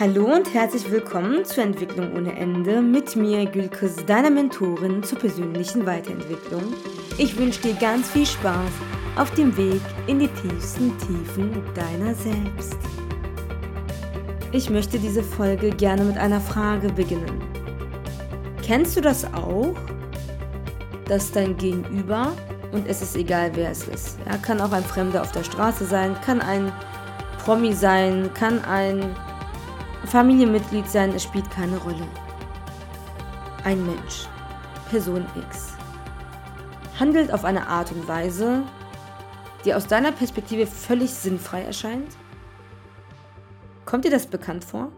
Hallo und herzlich willkommen zur Entwicklung ohne Ende mit mir, Gülkes, deiner Mentorin zur persönlichen Weiterentwicklung. Ich wünsche dir ganz viel Spaß auf dem Weg in die tiefsten Tiefen deiner selbst. Ich möchte diese Folge gerne mit einer Frage beginnen. Kennst du das auch, dass dein Gegenüber, und es ist egal wer es ist, ja, kann auch ein Fremder auf der Straße sein, kann ein Promi sein, kann ein Familienmitglied sein, es spielt keine Rolle. Ein Mensch, Person X, handelt auf eine Art und Weise, die aus deiner Perspektive völlig sinnfrei erscheint? Kommt dir das bekannt vor?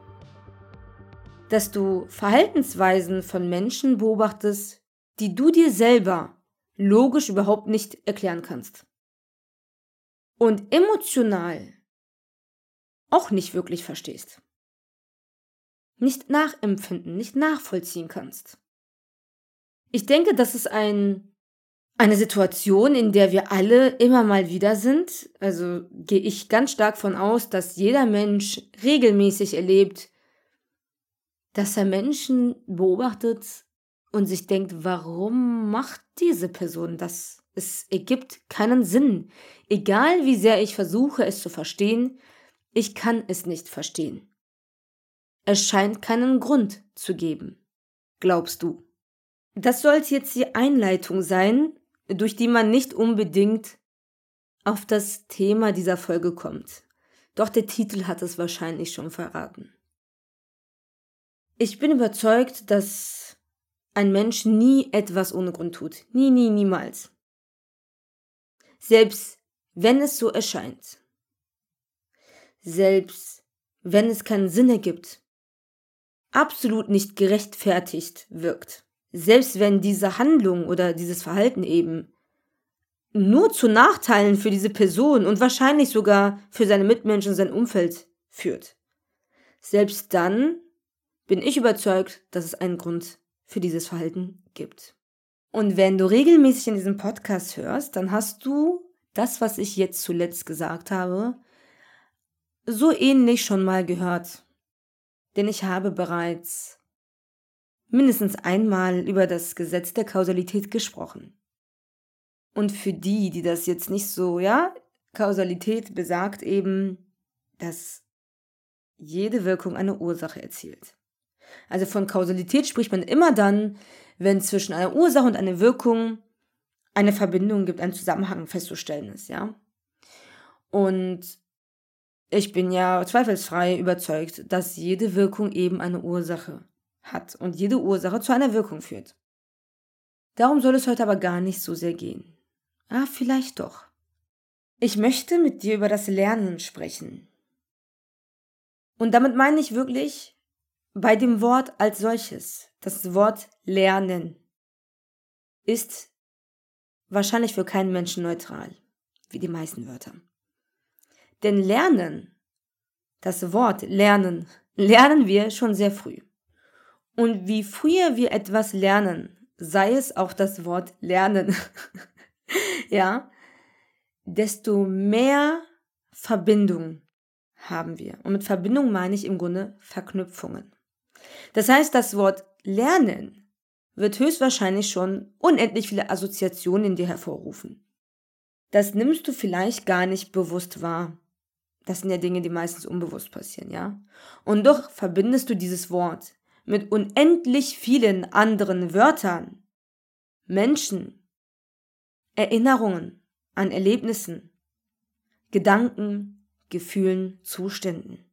Dass du Verhaltensweisen von Menschen beobachtest, die du dir selber logisch überhaupt nicht erklären kannst. Und emotional auch nicht wirklich verstehst nicht nachempfinden, nicht nachvollziehen kannst. Ich denke, das ist ein, eine Situation, in der wir alle immer mal wieder sind. Also gehe ich ganz stark von aus, dass jeder Mensch regelmäßig erlebt, dass er Menschen beobachtet und sich denkt, warum macht diese Person das? Es ergibt keinen Sinn. Egal wie sehr ich versuche, es zu verstehen, ich kann es nicht verstehen. Es scheint keinen Grund zu geben. Glaubst du? Das soll jetzt die Einleitung sein, durch die man nicht unbedingt auf das Thema dieser Folge kommt. Doch der Titel hat es wahrscheinlich schon verraten. Ich bin überzeugt, dass ein Mensch nie etwas ohne Grund tut. Nie, nie, niemals. Selbst wenn es so erscheint. Selbst wenn es keinen Sinn ergibt absolut nicht gerechtfertigt wirkt. Selbst wenn diese Handlung oder dieses Verhalten eben nur zu Nachteilen für diese Person und wahrscheinlich sogar für seine Mitmenschen und sein Umfeld führt. Selbst dann bin ich überzeugt, dass es einen Grund für dieses Verhalten gibt. Und wenn du regelmäßig in diesem Podcast hörst, dann hast du das, was ich jetzt zuletzt gesagt habe, so ähnlich schon mal gehört denn ich habe bereits mindestens einmal über das Gesetz der Kausalität gesprochen. Und für die, die das jetzt nicht so, ja, Kausalität besagt eben, dass jede Wirkung eine Ursache erzielt. Also von Kausalität spricht man immer dann, wenn zwischen einer Ursache und einer Wirkung eine Verbindung gibt, ein Zusammenhang festzustellen ist, ja. Und ich bin ja zweifelsfrei überzeugt, dass jede Wirkung eben eine Ursache hat und jede Ursache zu einer Wirkung führt. Darum soll es heute aber gar nicht so sehr gehen. Ah, vielleicht doch. Ich möchte mit dir über das Lernen sprechen. Und damit meine ich wirklich bei dem Wort als solches. Das Wort Lernen ist wahrscheinlich für keinen Menschen neutral, wie die meisten Wörter. Denn Lernen, das Wort Lernen, lernen wir schon sehr früh. Und wie früher wir etwas lernen, sei es auch das Wort Lernen, ja, desto mehr Verbindung haben wir. Und mit Verbindung meine ich im Grunde Verknüpfungen. Das heißt, das Wort Lernen wird höchstwahrscheinlich schon unendlich viele Assoziationen in dir hervorrufen. Das nimmst du vielleicht gar nicht bewusst wahr. Das sind ja Dinge, die meistens unbewusst passieren, ja? Und doch verbindest du dieses Wort mit unendlich vielen anderen Wörtern, Menschen, Erinnerungen an Erlebnissen, Gedanken, Gefühlen, Zuständen.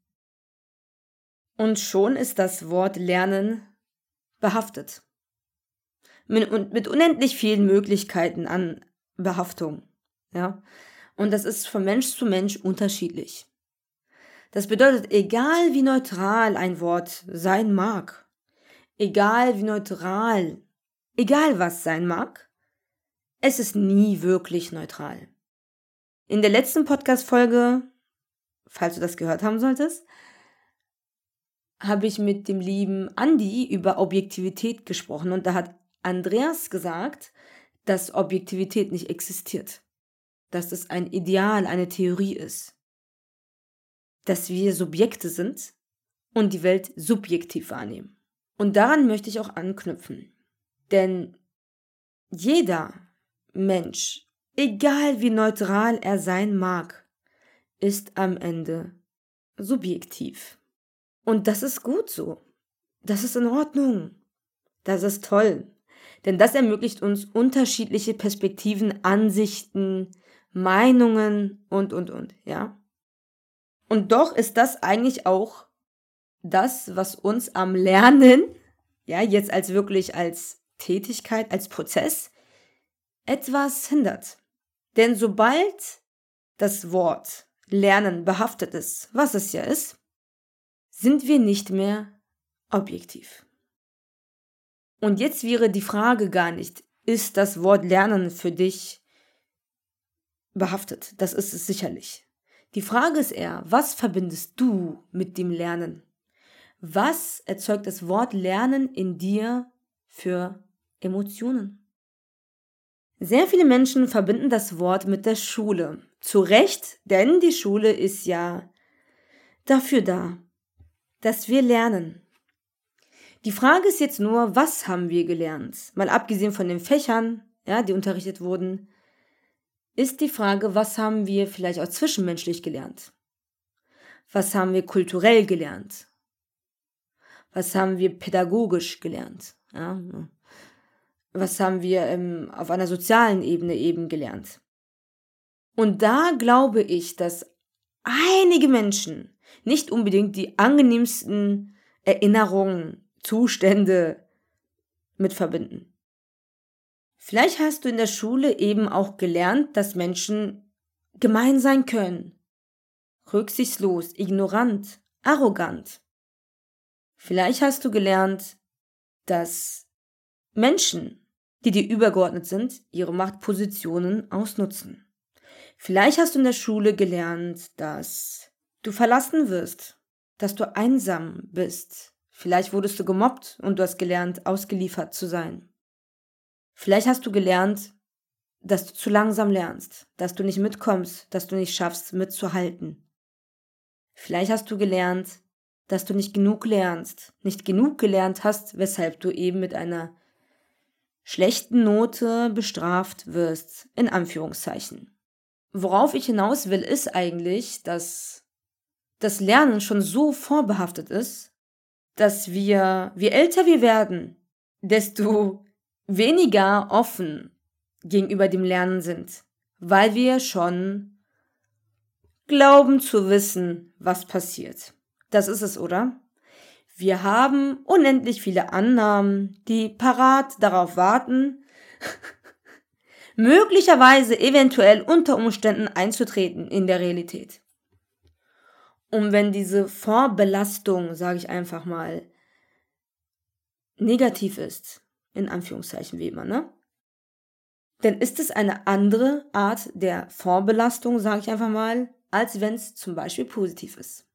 Und schon ist das Wort Lernen behaftet. Mit, unendlich vielen Möglichkeiten an Behaftung. Ja? Und das ist von Mensch zu Mensch unterschiedlich. Das bedeutet, egal wie neutral ein Wort sein mag, egal wie neutral, egal was sein mag, es ist nie wirklich neutral. In der letzten Podcast-Folge, falls du das gehört haben solltest, habe ich mit dem lieben Andi über Objektivität gesprochen und da hat Andreas gesagt, dass Objektivität nicht existiert dass es ein Ideal, eine Theorie ist. Dass wir Subjekte sind und die Welt subjektiv wahrnehmen. Und daran möchte ich auch anknüpfen. Denn jeder Mensch, egal wie neutral er sein mag, ist am Ende subjektiv. Und das ist gut so. Das ist in Ordnung. Das ist toll. Denn das ermöglicht uns unterschiedliche Perspektiven, Ansichten, Meinungen und, und, und, ja. Und doch ist das eigentlich auch das, was uns am Lernen, ja, jetzt als wirklich als Tätigkeit, als Prozess, etwas hindert. Denn sobald das Wort Lernen behaftet ist, was es ja ist, sind wir nicht mehr objektiv. Und jetzt wäre die Frage gar nicht, ist das Wort Lernen für dich behaftet? Das ist es sicherlich. Die Frage ist eher, was verbindest du mit dem Lernen? Was erzeugt das Wort Lernen in dir für Emotionen? Sehr viele Menschen verbinden das Wort mit der Schule. Zu Recht, denn die Schule ist ja dafür da, dass wir lernen. Die Frage ist jetzt nur, was haben wir gelernt? Mal abgesehen von den Fächern, ja, die unterrichtet wurden, ist die Frage, was haben wir vielleicht auch zwischenmenschlich gelernt? Was haben wir kulturell gelernt? Was haben wir pädagogisch gelernt? Ja? Was haben wir ähm, auf einer sozialen Ebene eben gelernt? Und da glaube ich, dass einige Menschen nicht unbedingt die angenehmsten Erinnerungen, Zustände mit verbinden. Vielleicht hast du in der Schule eben auch gelernt, dass Menschen gemein sein können, rücksichtslos, ignorant, arrogant. Vielleicht hast du gelernt, dass Menschen, die dir übergeordnet sind, ihre Machtpositionen ausnutzen. Vielleicht hast du in der Schule gelernt, dass du verlassen wirst, dass du einsam bist. Vielleicht wurdest du gemobbt und du hast gelernt, ausgeliefert zu sein. Vielleicht hast du gelernt, dass du zu langsam lernst, dass du nicht mitkommst, dass du nicht schaffst, mitzuhalten. Vielleicht hast du gelernt, dass du nicht genug lernst, nicht genug gelernt hast, weshalb du eben mit einer schlechten Note bestraft wirst, in Anführungszeichen. Worauf ich hinaus will, ist eigentlich, dass das Lernen schon so vorbehaftet ist, dass wir, je älter wir werden, desto weniger offen gegenüber dem Lernen sind, weil wir schon glauben zu wissen, was passiert. Das ist es, oder? Wir haben unendlich viele Annahmen, die parat darauf warten, möglicherweise eventuell unter Umständen einzutreten in der Realität. Und wenn diese Vorbelastung, sage ich einfach mal, negativ ist, in Anführungszeichen wie immer, ne? Denn ist es eine andere Art der Vorbelastung, sage ich einfach mal, als wenn es zum Beispiel positiv ist.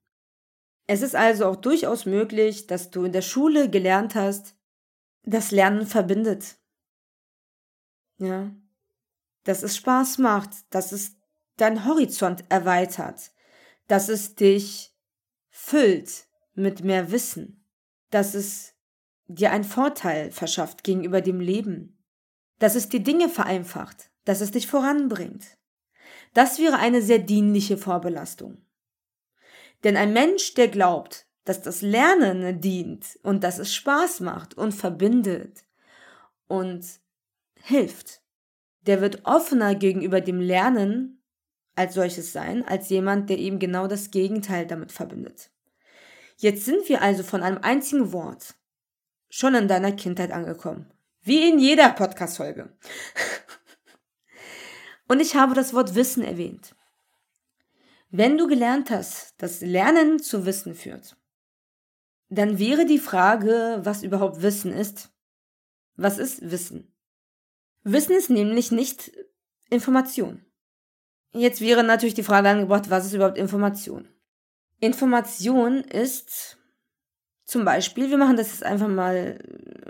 Es ist also auch durchaus möglich, dass du in der Schule gelernt hast, dass Lernen verbindet. Ja. Dass es Spaß macht, dass es deinen Horizont erweitert, dass es dich füllt mit mehr Wissen, dass es dir einen Vorteil verschafft gegenüber dem Leben, dass es dir Dinge vereinfacht, dass es dich voranbringt. Das wäre eine sehr dienliche Vorbelastung. Denn ein Mensch, der glaubt, dass das Lernen dient und dass es Spaß macht und verbindet und hilft, der wird offener gegenüber dem Lernen als solches sein, als jemand, der eben genau das Gegenteil damit verbindet. Jetzt sind wir also von einem einzigen Wort, schon in deiner Kindheit angekommen. Wie in jeder Podcast-Folge. Und ich habe das Wort Wissen erwähnt. Wenn du gelernt hast, dass Lernen zu Wissen führt, dann wäre die Frage, was überhaupt Wissen ist. Was ist Wissen? Wissen ist nämlich nicht Information. Jetzt wäre natürlich die Frage angebracht, was ist überhaupt Information? Information ist zum Beispiel, wir machen das jetzt einfach mal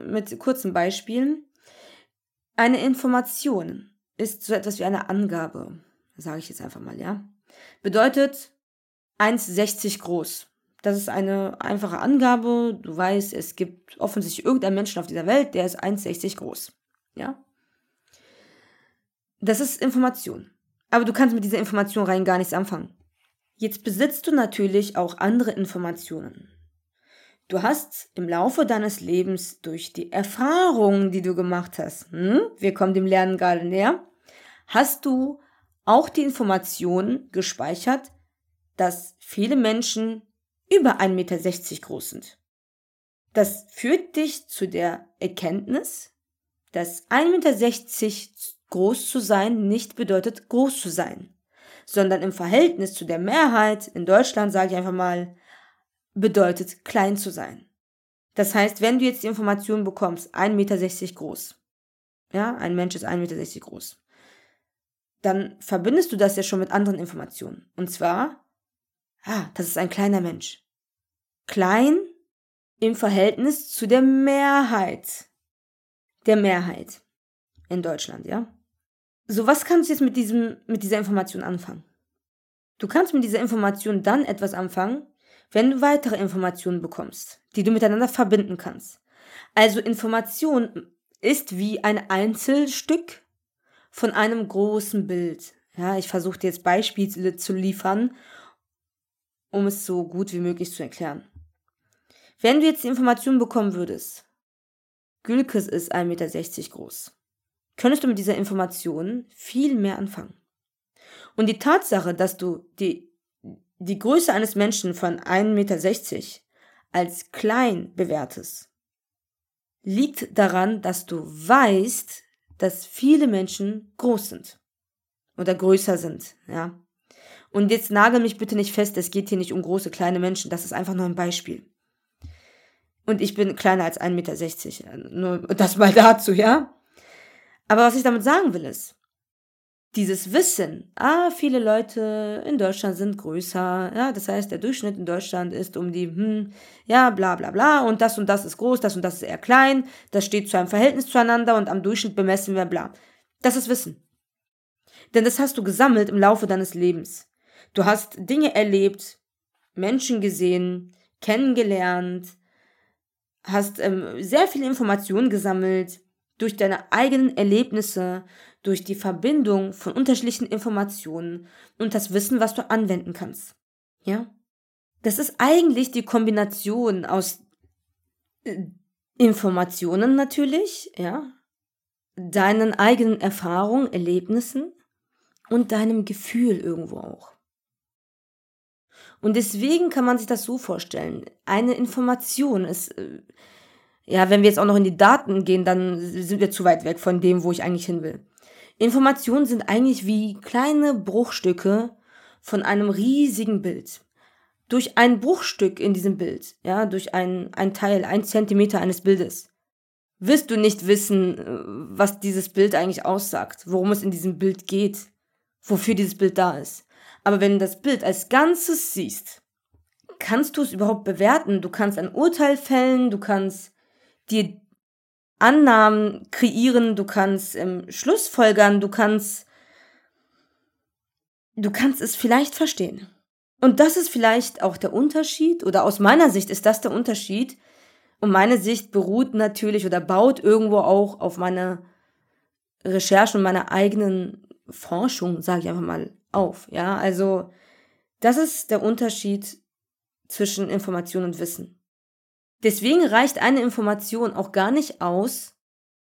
mit kurzen Beispielen. Eine Information ist so etwas wie eine Angabe, sage ich jetzt einfach mal, ja. Bedeutet 1,60 groß. Das ist eine einfache Angabe. Du weißt, es gibt offensichtlich irgendeinen Menschen auf dieser Welt, der ist 1,60 groß. Ja? Das ist Information. Aber du kannst mit dieser Information rein gar nichts anfangen. Jetzt besitzt du natürlich auch andere Informationen. Du hast im Laufe deines Lebens durch die Erfahrungen, die du gemacht hast, hm, wir kommen dem Lernen gerade näher, hast du auch die Information gespeichert, dass viele Menschen über 1,60 Meter groß sind. Das führt dich zu der Erkenntnis, dass 1,60 Meter groß zu sein nicht bedeutet groß zu sein, sondern im Verhältnis zu der Mehrheit in Deutschland, sage ich einfach mal, bedeutet klein zu sein. Das heißt, wenn du jetzt die Information bekommst, 1,60 Meter groß, ja, ein Mensch ist 1,60 Meter groß, dann verbindest du das ja schon mit anderen Informationen. Und zwar, ah, das ist ein kleiner Mensch. Klein im Verhältnis zu der Mehrheit. Der Mehrheit in Deutschland, ja? So, was kannst du jetzt mit diesem, mit dieser Information anfangen? Du kannst mit dieser Information dann etwas anfangen, wenn du weitere Informationen bekommst, die du miteinander verbinden kannst. Also Information ist wie ein Einzelstück von einem großen Bild. Ja, ich versuche dir jetzt Beispiele zu liefern, um es so gut wie möglich zu erklären. Wenn du jetzt die Information bekommen würdest, Gülkes ist 1,60 Meter groß, könntest du mit dieser Information viel mehr anfangen. Und die Tatsache, dass du die, die Größe eines Menschen von 1,60 Meter als klein bewertest, liegt daran, dass du weißt, dass viele Menschen groß sind oder größer sind, ja. Und jetzt nagel mich bitte nicht fest, es geht hier nicht um große, kleine Menschen, das ist einfach nur ein Beispiel. Und ich bin kleiner als 1,60 Meter, nur das mal dazu, ja. Aber was ich damit sagen will ist, dieses Wissen, ah, viele Leute in Deutschland sind größer, ja, das heißt, der Durchschnitt in Deutschland ist um die, hm, ja, bla bla bla, und das und das ist groß, das und das ist eher klein, das steht zu einem Verhältnis zueinander und am Durchschnitt bemessen wir bla. Das ist Wissen. Denn das hast du gesammelt im Laufe deines Lebens. Du hast Dinge erlebt, Menschen gesehen, kennengelernt, hast ähm, sehr viele Informationen gesammelt durch deine eigenen Erlebnisse, durch die Verbindung von unterschiedlichen Informationen und das Wissen, was du anwenden kannst. Ja? Das ist eigentlich die Kombination aus äh, Informationen natürlich, ja, deinen eigenen Erfahrungen, Erlebnissen und deinem Gefühl irgendwo auch. Und deswegen kann man sich das so vorstellen. Eine Information ist, äh, ja, wenn wir jetzt auch noch in die Daten gehen, dann sind wir zu weit weg von dem, wo ich eigentlich hin will. Informationen sind eigentlich wie kleine Bruchstücke von einem riesigen Bild. Durch ein Bruchstück in diesem Bild, ja, durch ein, ein Teil, ein Zentimeter eines Bildes, wirst du nicht wissen, äh, was dieses Bild eigentlich aussagt, worum es in diesem Bild geht, wofür dieses Bild da ist. Aber wenn du das Bild als Ganzes siehst, kannst du es überhaupt bewerten. Du kannst ein Urteil fällen, du kannst dir Annahmen kreieren, du kannst ähm, Schlussfolgern, du kannst, du kannst es vielleicht verstehen. Und das ist vielleicht auch der Unterschied, oder aus meiner Sicht ist das der Unterschied. Und meine Sicht beruht natürlich oder baut irgendwo auch auf meine Recherche und meiner eigenen Forschung, sage ich einfach mal, auf. Ja, also das ist der Unterschied zwischen Information und Wissen. Deswegen reicht eine Information auch gar nicht aus,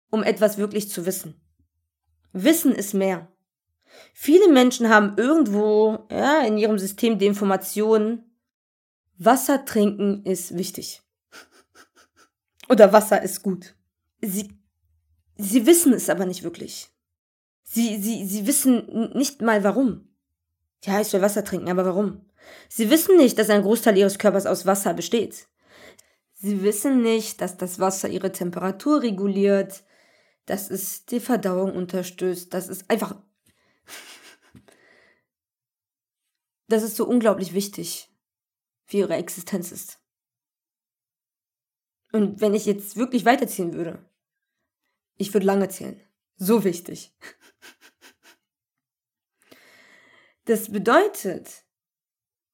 um etwas wirklich zu wissen. Wissen ist mehr. Viele Menschen haben irgendwo ja, in ihrem System die Information, Wasser trinken ist wichtig. Oder Wasser ist gut. Sie, sie wissen es aber nicht wirklich. Sie, sie, sie wissen nicht mal warum. Ja, ich soll Wasser trinken, aber warum? Sie wissen nicht, dass ein Großteil ihres Körpers aus Wasser besteht. Sie wissen nicht, dass das Wasser ihre Temperatur reguliert, dass es die Verdauung unterstützt, dass es einfach. dass es so unglaublich wichtig für ihre Existenz ist. Und wenn ich jetzt wirklich weiterziehen würde, ich würde lange zählen. So wichtig. Das bedeutet,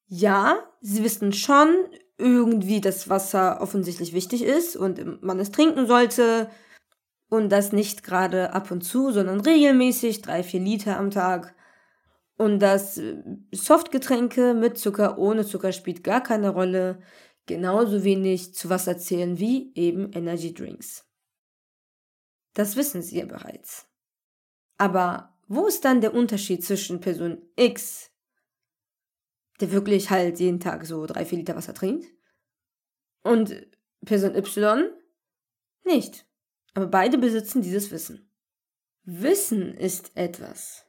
ja, sie wissen schon irgendwie das Wasser offensichtlich wichtig ist und man es trinken sollte und das nicht gerade ab und zu, sondern regelmäßig, drei, vier Liter am Tag. Und dass äh, Softgetränke mit Zucker, ohne Zucker spielt gar keine Rolle. Genauso wenig zu Wasser zählen wie eben Energy Drinks. Das wissen Sie ja bereits. Aber wo ist dann der Unterschied zwischen Person X, der wirklich halt jeden Tag so drei, vier Liter Wasser trinkt, und Person Y nicht? Aber beide besitzen dieses Wissen. Wissen ist etwas,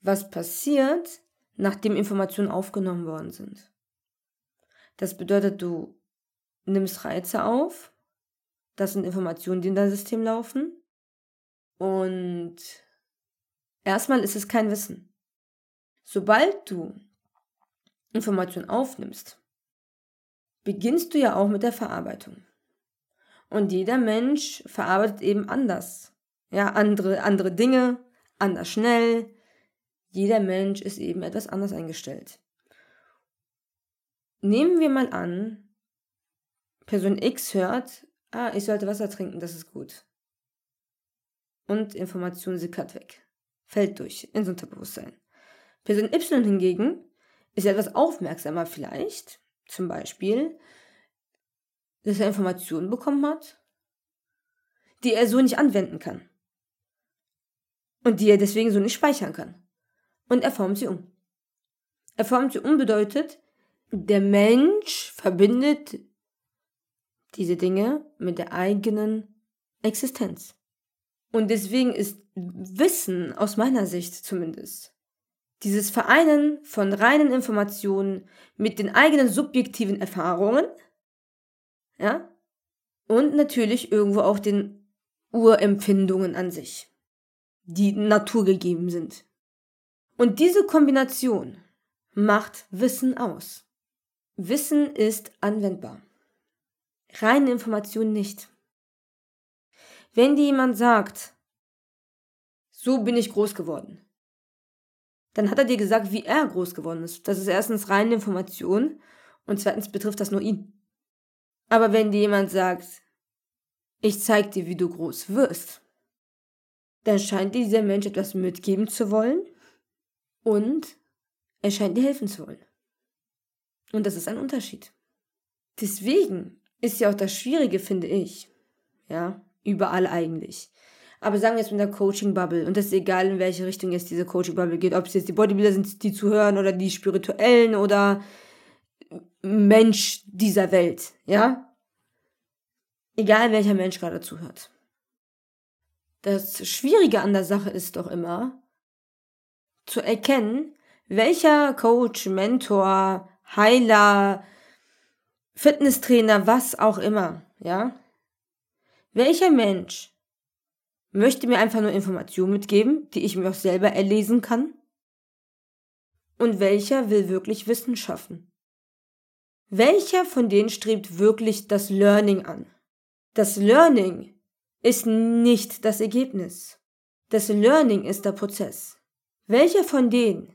was passiert, nachdem Informationen aufgenommen worden sind. Das bedeutet, du nimmst Reize auf, das sind Informationen, die in dein System laufen, und erstmal ist es kein Wissen. Sobald du Informationen aufnimmst, beginnst du ja auch mit der Verarbeitung. Und jeder Mensch verarbeitet eben anders. Ja, andere, andere Dinge, anders schnell. Jeder Mensch ist eben etwas anders eingestellt. Nehmen wir mal an, Person X hört, ah, ich sollte Wasser trinken, das ist gut. Und Information sickert weg. Fällt durch ins Unterbewusstsein. Person Y hingegen ist etwas aufmerksamer vielleicht. Zum Beispiel, dass er Informationen bekommen hat, die er so nicht anwenden kann. Und die er deswegen so nicht speichern kann. Und er formt sie um. Er formt sie um bedeutet, der Mensch verbindet diese Dinge mit der eigenen Existenz. Und deswegen ist Wissen, aus meiner Sicht zumindest, dieses Vereinen von reinen Informationen mit den eigenen subjektiven Erfahrungen, ja, und natürlich irgendwo auch den Urempfindungen an sich, die naturgegeben sind. Und diese Kombination macht Wissen aus. Wissen ist anwendbar. Reine Information nicht. Wenn dir jemand sagt, so bin ich groß geworden, dann hat er dir gesagt, wie er groß geworden ist. Das ist erstens reine Information und zweitens betrifft das nur ihn. Aber wenn dir jemand sagt, ich zeig dir, wie du groß wirst, dann scheint dir dieser Mensch etwas mitgeben zu wollen und er scheint dir helfen zu wollen. Und das ist ein Unterschied. Deswegen ist ja auch das Schwierige, finde ich, ja, überall eigentlich. Aber sagen wir jetzt mit der Coaching-Bubble, und das ist egal, in welche Richtung jetzt diese Coaching-Bubble geht, ob es jetzt die Bodybuilder sind, die zuhören, oder die Spirituellen, oder Mensch dieser Welt, ja? Egal welcher Mensch gerade zuhört. Das Schwierige an der Sache ist doch immer, zu erkennen, welcher Coach, Mentor, Heiler, Fitnesstrainer, was auch immer, ja? Welcher Mensch möchte mir einfach nur Informationen mitgeben, die ich mir auch selber erlesen kann? Und welcher will wirklich Wissen schaffen? Welcher von denen strebt wirklich das Learning an? Das Learning ist nicht das Ergebnis. Das Learning ist der Prozess. Welcher von denen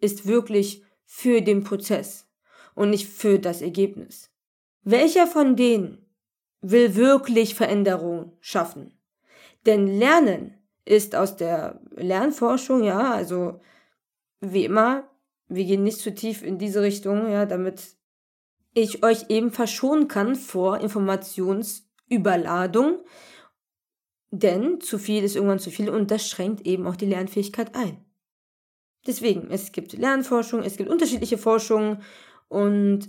ist wirklich für den Prozess und nicht für das Ergebnis? Welcher von denen will wirklich Veränderung schaffen? Denn Lernen ist aus der Lernforschung, ja, also wie immer, wir gehen nicht zu tief in diese Richtung, ja, damit ich euch eben verschonen kann vor Informationsüberladung. Denn zu viel ist irgendwann zu viel und das schränkt eben auch die Lernfähigkeit ein. Deswegen, es gibt Lernforschung, es gibt unterschiedliche Forschungen und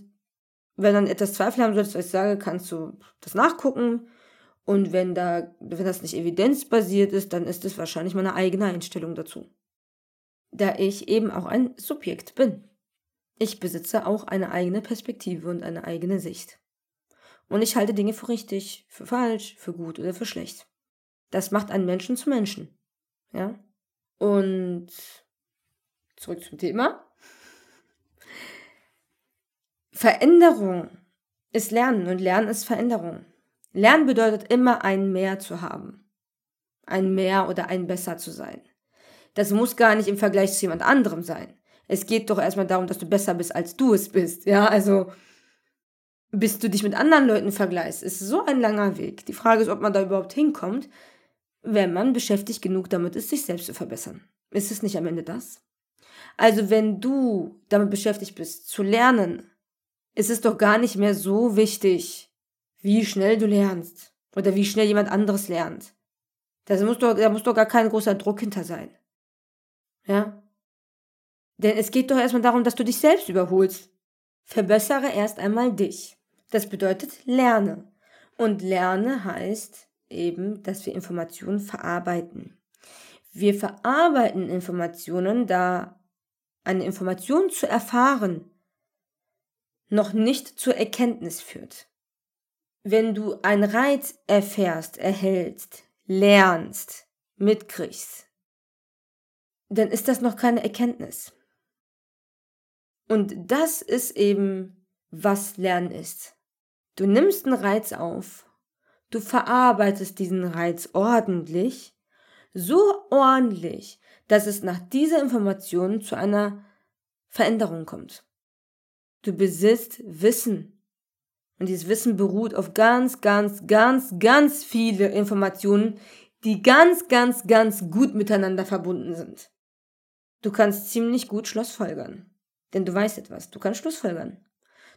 wenn dann etwas Zweifel haben solltest, was ich sage, kannst du das nachgucken. Und wenn da, wenn das nicht evidenzbasiert ist, dann ist es wahrscheinlich meine eigene Einstellung dazu. Da ich eben auch ein Subjekt bin. Ich besitze auch eine eigene Perspektive und eine eigene Sicht. Und ich halte Dinge für richtig, für falsch, für gut oder für schlecht. Das macht einen Menschen zu Menschen. Ja? Und zurück zum Thema. Veränderung ist Lernen und Lernen ist Veränderung. Lernen bedeutet immer ein Mehr zu haben. Ein Mehr oder ein Besser zu sein. Das muss gar nicht im Vergleich zu jemand anderem sein. Es geht doch erstmal darum, dass du besser bist, als du es bist. Ja, also bis du dich mit anderen Leuten vergleichst, ist so ein langer Weg. Die Frage ist, ob man da überhaupt hinkommt, wenn man beschäftigt genug damit ist, sich selbst zu verbessern. Ist es nicht am Ende das? Also wenn du damit beschäftigt bist, zu lernen, ist es doch gar nicht mehr so wichtig, wie schnell du lernst oder wie schnell jemand anderes lernt. Da muss doch, da muss doch gar kein großer Druck hinter sein. Ja? Denn es geht doch erstmal darum, dass du dich selbst überholst. Verbessere erst einmal dich. Das bedeutet lerne. Und lerne heißt eben, dass wir Informationen verarbeiten. Wir verarbeiten Informationen, da eine Information zu erfahren noch nicht zur Erkenntnis führt. Wenn du einen Reiz erfährst, erhältst, lernst, mitkriegst, dann ist das noch keine Erkenntnis. Und das ist eben, was Lernen ist. Du nimmst einen Reiz auf, du verarbeitest diesen Reiz ordentlich, so ordentlich, dass es nach dieser Information zu einer Veränderung kommt. Du besitzt Wissen. Und dieses Wissen beruht auf ganz, ganz, ganz, ganz viele Informationen, die ganz, ganz, ganz gut miteinander verbunden sind. Du kannst ziemlich gut Schlussfolgern. Denn du weißt etwas. Du kannst Schlussfolgern.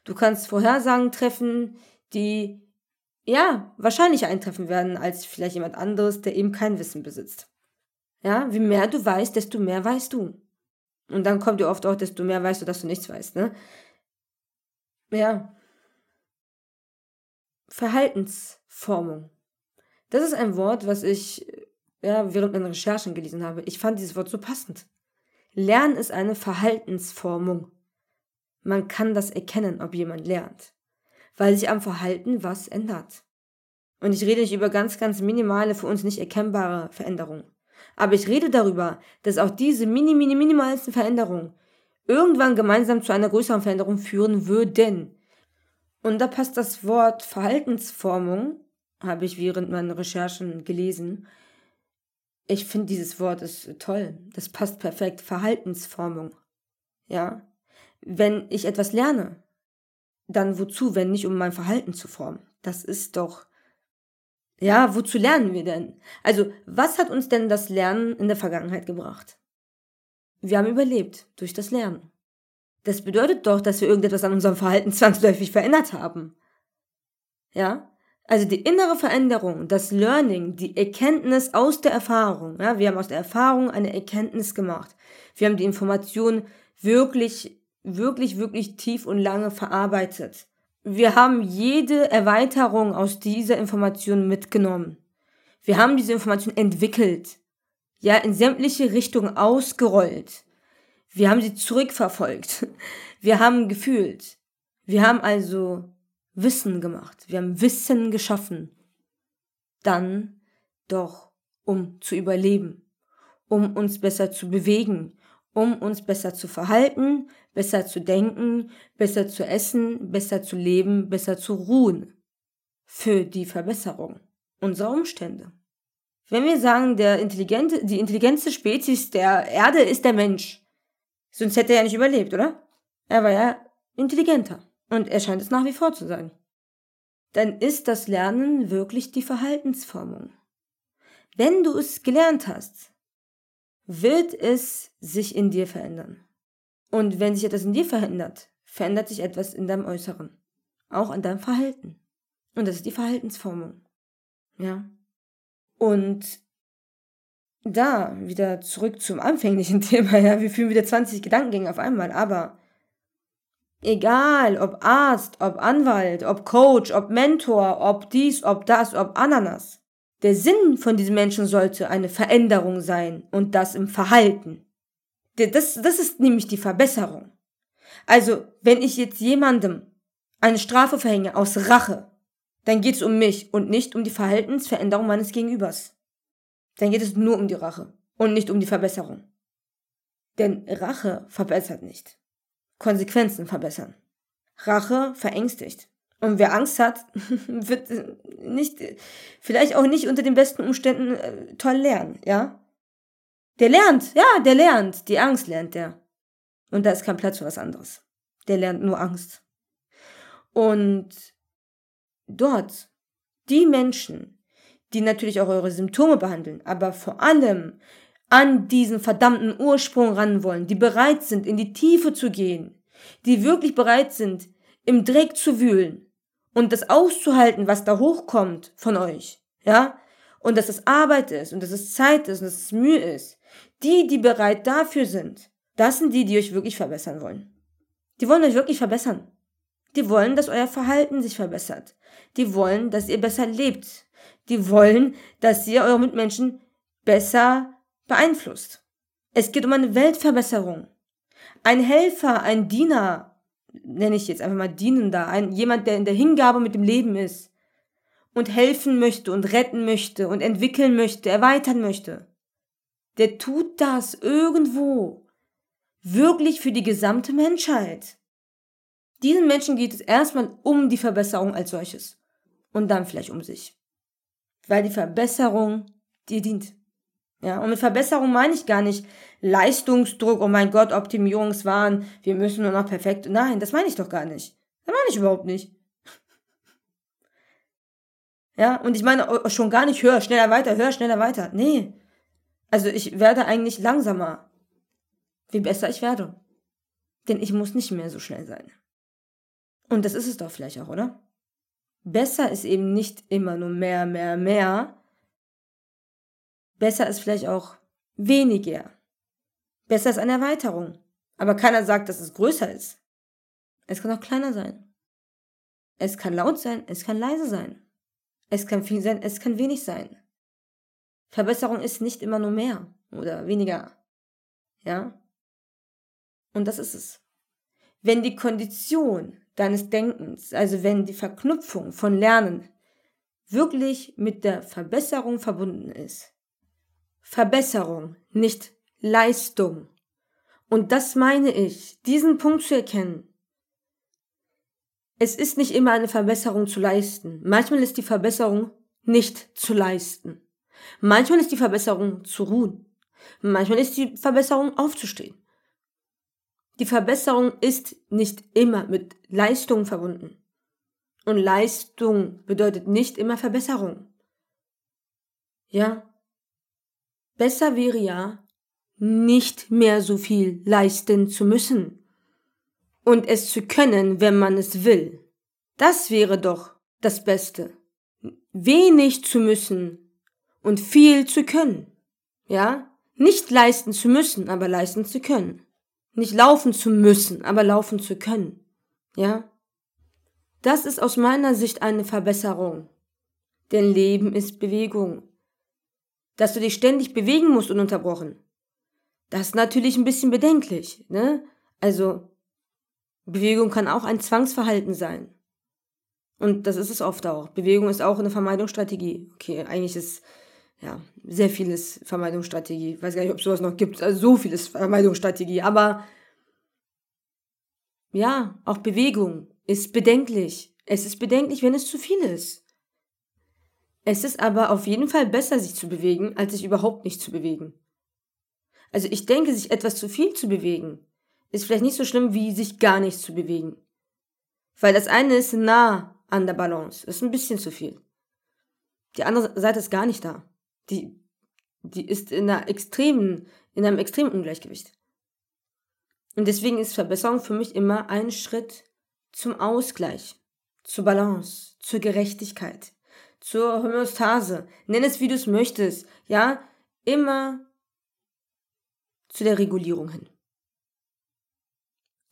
Du kannst Vorhersagen treffen, die ja wahrscheinlich eintreffen werden als vielleicht jemand anderes, der eben kein Wissen besitzt. Ja, wie mehr du weißt, desto mehr weißt du. Und dann kommt dir oft auch, desto mehr weißt du, dass du nichts weißt, ne? Ja. Verhaltensformung. Das ist ein Wort, was ich ja, während meiner Recherchen gelesen habe. Ich fand dieses Wort so passend. Lernen ist eine Verhaltensformung. Man kann das erkennen, ob jemand lernt, weil sich am Verhalten was ändert. Und ich rede nicht über ganz, ganz minimale, für uns nicht erkennbare Veränderungen. Aber ich rede darüber, dass auch diese mini, mini, minimalsten Veränderungen irgendwann gemeinsam zu einer größeren Veränderung führen würden. Und da passt das Wort Verhaltensformung, habe ich während meiner Recherchen gelesen. Ich finde dieses Wort ist toll. Das passt perfekt. Verhaltensformung. Ja. Wenn ich etwas lerne, dann wozu, wenn nicht um mein Verhalten zu formen? Das ist doch ja, wozu lernen wir denn? Also, was hat uns denn das Lernen in der Vergangenheit gebracht? Wir haben überlebt durch das Lernen. Das bedeutet doch, dass wir irgendetwas an unserem Verhalten zwangsläufig verändert haben. Ja? Also die innere Veränderung, das Learning, die Erkenntnis aus der Erfahrung. Ja? Wir haben aus der Erfahrung eine Erkenntnis gemacht. Wir haben die Information wirklich, wirklich, wirklich tief und lange verarbeitet. Wir haben jede Erweiterung aus dieser Information mitgenommen. Wir haben diese Information entwickelt, ja, in sämtliche Richtungen ausgerollt. Wir haben sie zurückverfolgt. Wir haben gefühlt. Wir haben also Wissen gemacht. Wir haben Wissen geschaffen. Dann doch, um zu überleben, um uns besser zu bewegen, um uns besser zu verhalten, besser zu denken, besser zu essen, besser zu leben, besser zu ruhen. Für die Verbesserung unserer Umstände. Wenn wir sagen, der intelligente, die intelligenteste Spezies der Erde ist der Mensch, sonst hätte er ja nicht überlebt, oder? Er war ja intelligenter. Und er scheint es nach wie vor zu sein. Dann ist das Lernen wirklich die Verhaltensformung. Wenn du es gelernt hast, wird es sich in dir verändern. Und wenn sich etwas in dir verändert, verändert sich etwas in deinem Äußeren. Auch an deinem Verhalten. Und das ist die Verhaltensformung. Ja. Und da wieder zurück zum anfänglichen Thema, ja, wir führen wieder 20 Gedankengänge auf einmal, aber egal, ob Arzt, ob Anwalt, ob Coach, ob Mentor, ob dies, ob das, ob Ananas, der Sinn von diesem Menschen sollte eine Veränderung sein und das im Verhalten. Das, das ist nämlich die Verbesserung. Also, wenn ich jetzt jemandem eine Strafe verhänge aus Rache, dann geht es um mich und nicht um die Verhaltensveränderung meines Gegenübers. Dann geht es nur um die Rache und nicht um die Verbesserung. Denn Rache verbessert nicht. Konsequenzen verbessern. Rache verängstigt. Und wer Angst hat, wird nicht, vielleicht auch nicht unter den besten Umständen äh, toll lernen, ja? Der lernt, ja, der lernt. Die Angst lernt der. Und da ist kein Platz für was anderes. Der lernt nur Angst. Und dort, die Menschen, die natürlich auch eure Symptome behandeln, aber vor allem an diesen verdammten Ursprung ran wollen, die bereit sind, in die Tiefe zu gehen, die wirklich bereit sind, im Dreck zu wühlen und das auszuhalten, was da hochkommt von euch, ja, und dass es Arbeit ist und dass es Zeit ist und dass es Mühe ist, die, die bereit dafür sind, das sind die, die euch wirklich verbessern wollen. Die wollen euch wirklich verbessern. Die wollen, dass euer Verhalten sich verbessert. Die wollen, dass ihr besser lebt. Die wollen, dass ihr eure Mitmenschen besser beeinflusst. Es geht um eine Weltverbesserung. Ein Helfer, ein Diener, nenne ich jetzt einfach mal Dienender, ein, jemand, der in der Hingabe mit dem Leben ist und helfen möchte und retten möchte und entwickeln möchte, erweitern möchte, der tut das irgendwo wirklich für die gesamte Menschheit. Diesen Menschen geht es erstmal um die Verbesserung als solches und dann vielleicht um sich. Weil die Verbesserung dir dient. Ja, und mit Verbesserung meine ich gar nicht Leistungsdruck, oh mein Gott, Optimierungswahn, wir müssen nur noch perfekt. Nein, das meine ich doch gar nicht. Das meine ich überhaupt nicht. Ja, und ich meine schon gar nicht höher, schneller weiter, höher, schneller weiter. Nee. Also ich werde eigentlich langsamer. Wie besser ich werde. Denn ich muss nicht mehr so schnell sein. Und das ist es doch vielleicht auch, oder? Besser ist eben nicht immer nur mehr, mehr, mehr, Besser ist vielleicht auch weniger. Besser ist eine Erweiterung. Aber keiner sagt, dass es größer ist. Es kann auch kleiner sein. Es kann laut sein, es kann leise sein. Es kann viel sein, es kann wenig sein. Verbesserung ist nicht immer nur mehr oder weniger. Ja? Und das ist es. Wenn die Kondition deines Denkens, also wenn die Verknüpfung von Lernen wirklich mit der Verbesserung verbunden ist, Verbesserung, nicht Leistung. Und das meine ich, diesen Punkt zu erkennen. Es ist nicht immer eine Verbesserung zu leisten. Manchmal ist die Verbesserung nicht zu leisten. Manchmal ist die Verbesserung zu ruhen. Manchmal ist die Verbesserung aufzustehen. Die Verbesserung ist nicht immer mit Leistung verbunden. Und Leistung bedeutet nicht immer Verbesserung. Ja, Besser wäre ja, nicht mehr so viel leisten zu müssen und es zu können, wenn man es will. Das wäre doch das Beste. Wenig zu müssen und viel zu können. Ja? Nicht leisten zu müssen, aber leisten zu können. Nicht laufen zu müssen, aber laufen zu können. Ja? Das ist aus meiner Sicht eine Verbesserung. Denn Leben ist Bewegung dass du dich ständig bewegen musst ununterbrochen. Das ist natürlich ein bisschen bedenklich, ne? Also, Bewegung kann auch ein Zwangsverhalten sein. Und das ist es oft auch. Bewegung ist auch eine Vermeidungsstrategie. Okay, eigentlich ist ja sehr vieles Vermeidungsstrategie. Ich weiß gar nicht, ob sowas noch gibt. Also so vieles Vermeidungsstrategie. Aber ja, auch Bewegung ist bedenklich. Es ist bedenklich, wenn es zu viel ist. Es ist aber auf jeden Fall besser, sich zu bewegen, als sich überhaupt nicht zu bewegen. Also ich denke, sich etwas zu viel zu bewegen, ist vielleicht nicht so schlimm, wie sich gar nichts zu bewegen. Weil das eine ist nah an der Balance, ist ein bisschen zu viel. Die andere Seite ist gar nicht da. Die, die ist in einer extremen, in einem extremen Ungleichgewicht. Und deswegen ist Verbesserung für mich immer ein Schritt zum Ausgleich, zur Balance, zur Gerechtigkeit zur Homöostase, nenn es wie du es möchtest, ja, immer zu der Regulierung hin.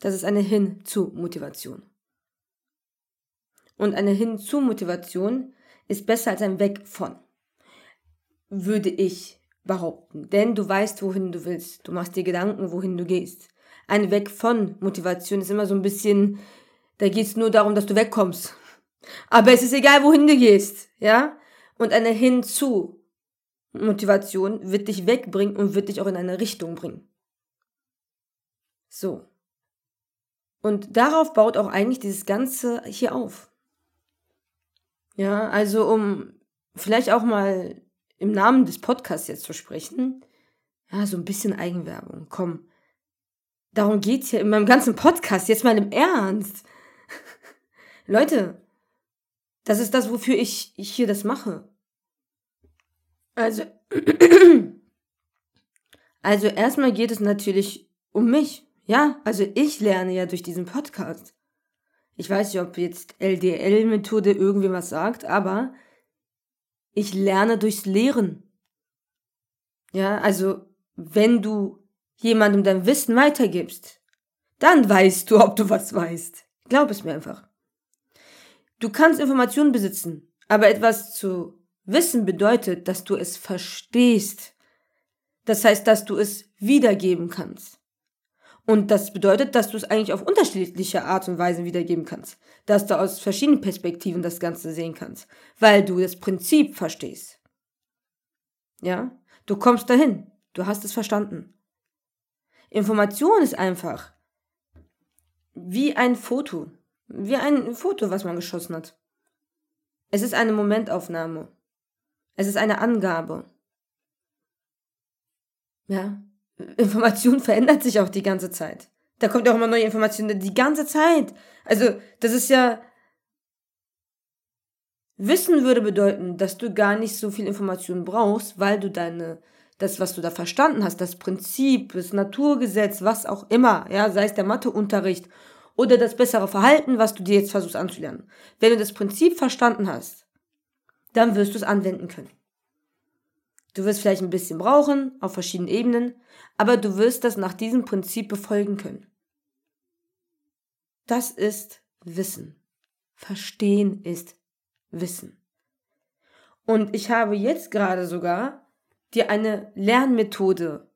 Das ist eine Hin-zu-Motivation. Und eine Hin-zu-Motivation ist besser als ein Weg von, würde ich behaupten. Denn du weißt, wohin du willst. Du machst dir Gedanken, wohin du gehst. Ein Weg von Motivation ist immer so ein bisschen, da geht es nur darum, dass du wegkommst. Aber es ist egal, wohin du gehst, ja? Und eine hinzu Motivation wird dich wegbringen und wird dich auch in eine Richtung bringen. So. Und darauf baut auch eigentlich dieses Ganze hier auf. Ja, also um vielleicht auch mal im Namen des Podcasts jetzt zu sprechen, ja, so ein bisschen Eigenwerbung, komm. Darum geht's ja in meinem ganzen Podcast, jetzt mal im Ernst. Leute, das ist das, wofür ich, ich hier das mache. Also, also erstmal geht es natürlich um mich. Ja, also ich lerne ja durch diesen Podcast. Ich weiß nicht, ob jetzt LDL-Methode irgendwie was sagt, aber ich lerne durchs Lehren. Ja, also wenn du jemandem dein Wissen weitergibst, dann weißt du, ob du was weißt. Glaub es mir einfach. Du kannst Informationen besitzen, aber etwas zu wissen bedeutet, dass du es verstehst. Das heißt, dass du es wiedergeben kannst. Und das bedeutet, dass du es eigentlich auf unterschiedliche Art und Weise wiedergeben kannst. Dass du aus verschiedenen Perspektiven das Ganze sehen kannst. Weil du das Prinzip verstehst. Ja? Du kommst dahin. Du hast es verstanden. Information ist einfach wie ein Foto. Wie ein Foto, was man geschossen hat. Es ist eine Momentaufnahme. Es ist eine Angabe. Ja, Information verändert sich auch die ganze Zeit. Da kommt auch immer neue Informationen die ganze Zeit. Also, das ist ja. Wissen würde bedeuten, dass du gar nicht so viel Information brauchst, weil du deine, das, was du da verstanden hast, das Prinzip, das Naturgesetz, was auch immer, ja, sei es der Matheunterricht oder das bessere Verhalten, was du dir jetzt versuchst anzulernen. Wenn du das Prinzip verstanden hast, dann wirst du es anwenden können. Du wirst vielleicht ein bisschen brauchen, auf verschiedenen Ebenen, aber du wirst das nach diesem Prinzip befolgen können. Das ist Wissen. Verstehen ist Wissen. Und ich habe jetzt gerade sogar dir eine Lernmethode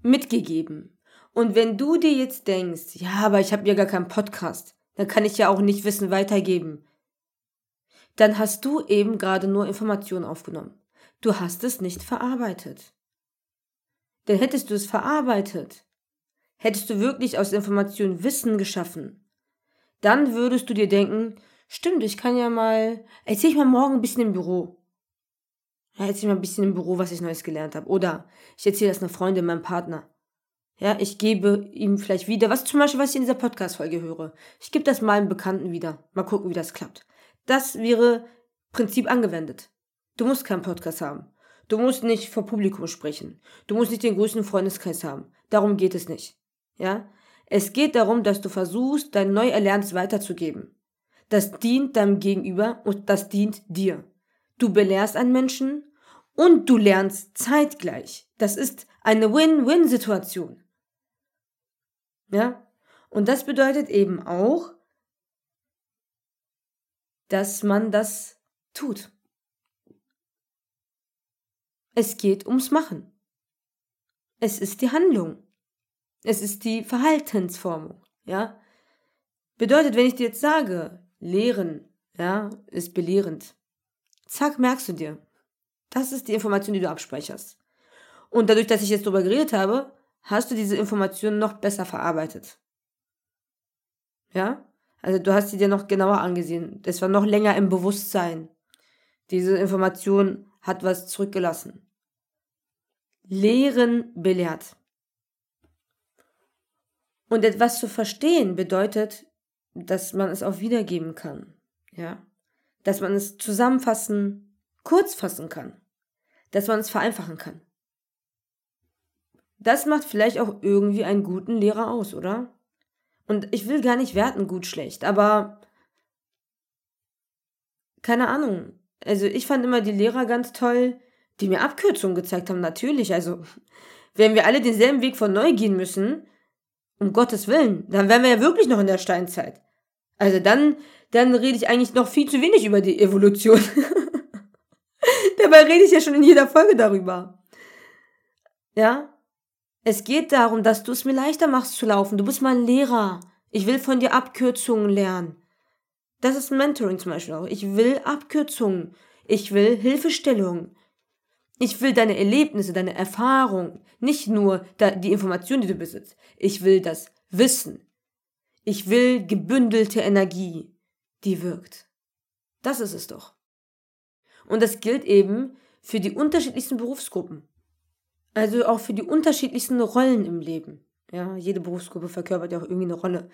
mitgegeben. Und wenn du dir jetzt denkst, ja, aber ich habe ja gar keinen Podcast, dann kann ich ja auch nicht Wissen weitergeben, dann hast du eben gerade nur Informationen aufgenommen. Du hast es nicht verarbeitet. Denn hättest du es verarbeitet, hättest du wirklich aus Informationen Wissen geschaffen, dann würdest du dir denken, stimmt, ich kann ja mal, erzähl ich mal morgen ein bisschen im Büro. Ja, erzähl mal ein bisschen im Büro, was ich Neues gelernt habe. Oder ich erzähle das einer Freundin, meinem Partner. Ja, ich gebe ihm vielleicht wieder, was zum Beispiel, was ich in dieser Podcast-Folge höre. Ich gebe das mal einem Bekannten wieder. Mal gucken, wie das klappt. Das wäre Prinzip angewendet. Du musst keinen Podcast haben. Du musst nicht vor Publikum sprechen. Du musst nicht den größten Freundeskreis haben. Darum geht es nicht. Ja? Es geht darum, dass du versuchst, dein neu Erlerntes weiterzugeben. Das dient deinem Gegenüber und das dient dir. Du belehrst einen Menschen und du lernst zeitgleich. Das ist eine Win-Win-Situation. Ja? Und das bedeutet eben auch, dass man das tut. Es geht ums Machen. Es ist die Handlung. Es ist die Verhaltensformung, ja? Bedeutet, wenn ich dir jetzt sage, lehren, ja, ist belehrend. Zack, merkst du dir. Das ist die Information, die du abspeicherst. Und dadurch, dass ich jetzt drüber geredet habe, hast du diese Information noch besser verarbeitet. Ja? Also du hast sie dir noch genauer angesehen. Das war noch länger im Bewusstsein. Diese Information hat was zurückgelassen. Lehren belehrt. Und etwas zu verstehen bedeutet, dass man es auch wiedergeben kann. Ja? Dass man es zusammenfassen, kurz fassen kann. Dass man es vereinfachen kann. Das macht vielleicht auch irgendwie einen guten Lehrer aus, oder? Und ich will gar nicht werten, gut, schlecht, aber keine Ahnung. Also ich fand immer die Lehrer ganz toll, die mir Abkürzungen gezeigt haben, natürlich. Also, wenn wir alle denselben Weg von neu gehen müssen, um Gottes Willen, dann wären wir ja wirklich noch in der Steinzeit. Also dann, dann rede ich eigentlich noch viel zu wenig über die Evolution. Dabei rede ich ja schon in jeder Folge darüber. Ja? Es geht darum, dass du es mir leichter machst zu laufen. Du bist mein Lehrer. Ich will von dir Abkürzungen lernen. Das ist Mentoring zum Beispiel auch. Ich will Abkürzungen. Ich will Hilfestellung. Ich will deine Erlebnisse, deine Erfahrung, nicht nur die Information, die du besitzt. Ich will das Wissen. Ich will gebündelte Energie, die wirkt. Das ist es doch. Und das gilt eben für die unterschiedlichsten Berufsgruppen. Also auch für die unterschiedlichsten Rollen im Leben. Ja, jede Berufsgruppe verkörpert ja auch irgendwie eine Rolle.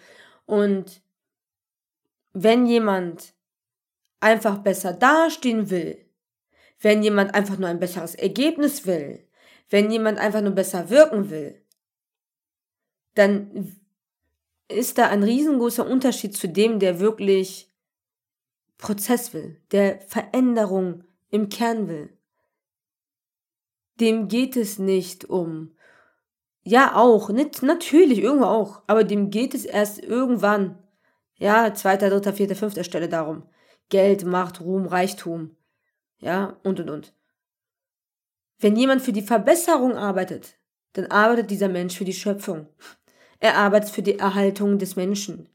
Und wenn jemand einfach besser dastehen will, wenn jemand einfach nur ein besseres Ergebnis will, wenn jemand einfach nur besser wirken will, dann ist da ein riesengroßer Unterschied zu dem, der wirklich Prozess will, der Veränderung im Kern will. Dem geht es nicht um, ja auch, nicht, natürlich, irgendwo auch, aber dem geht es erst irgendwann, ja, zweiter, dritter, vierter, fünfter Stelle darum. Geld, Macht, Ruhm, Reichtum, ja, und und und. Wenn jemand für die Verbesserung arbeitet, dann arbeitet dieser Mensch für die Schöpfung. Er arbeitet für die Erhaltung des Menschen.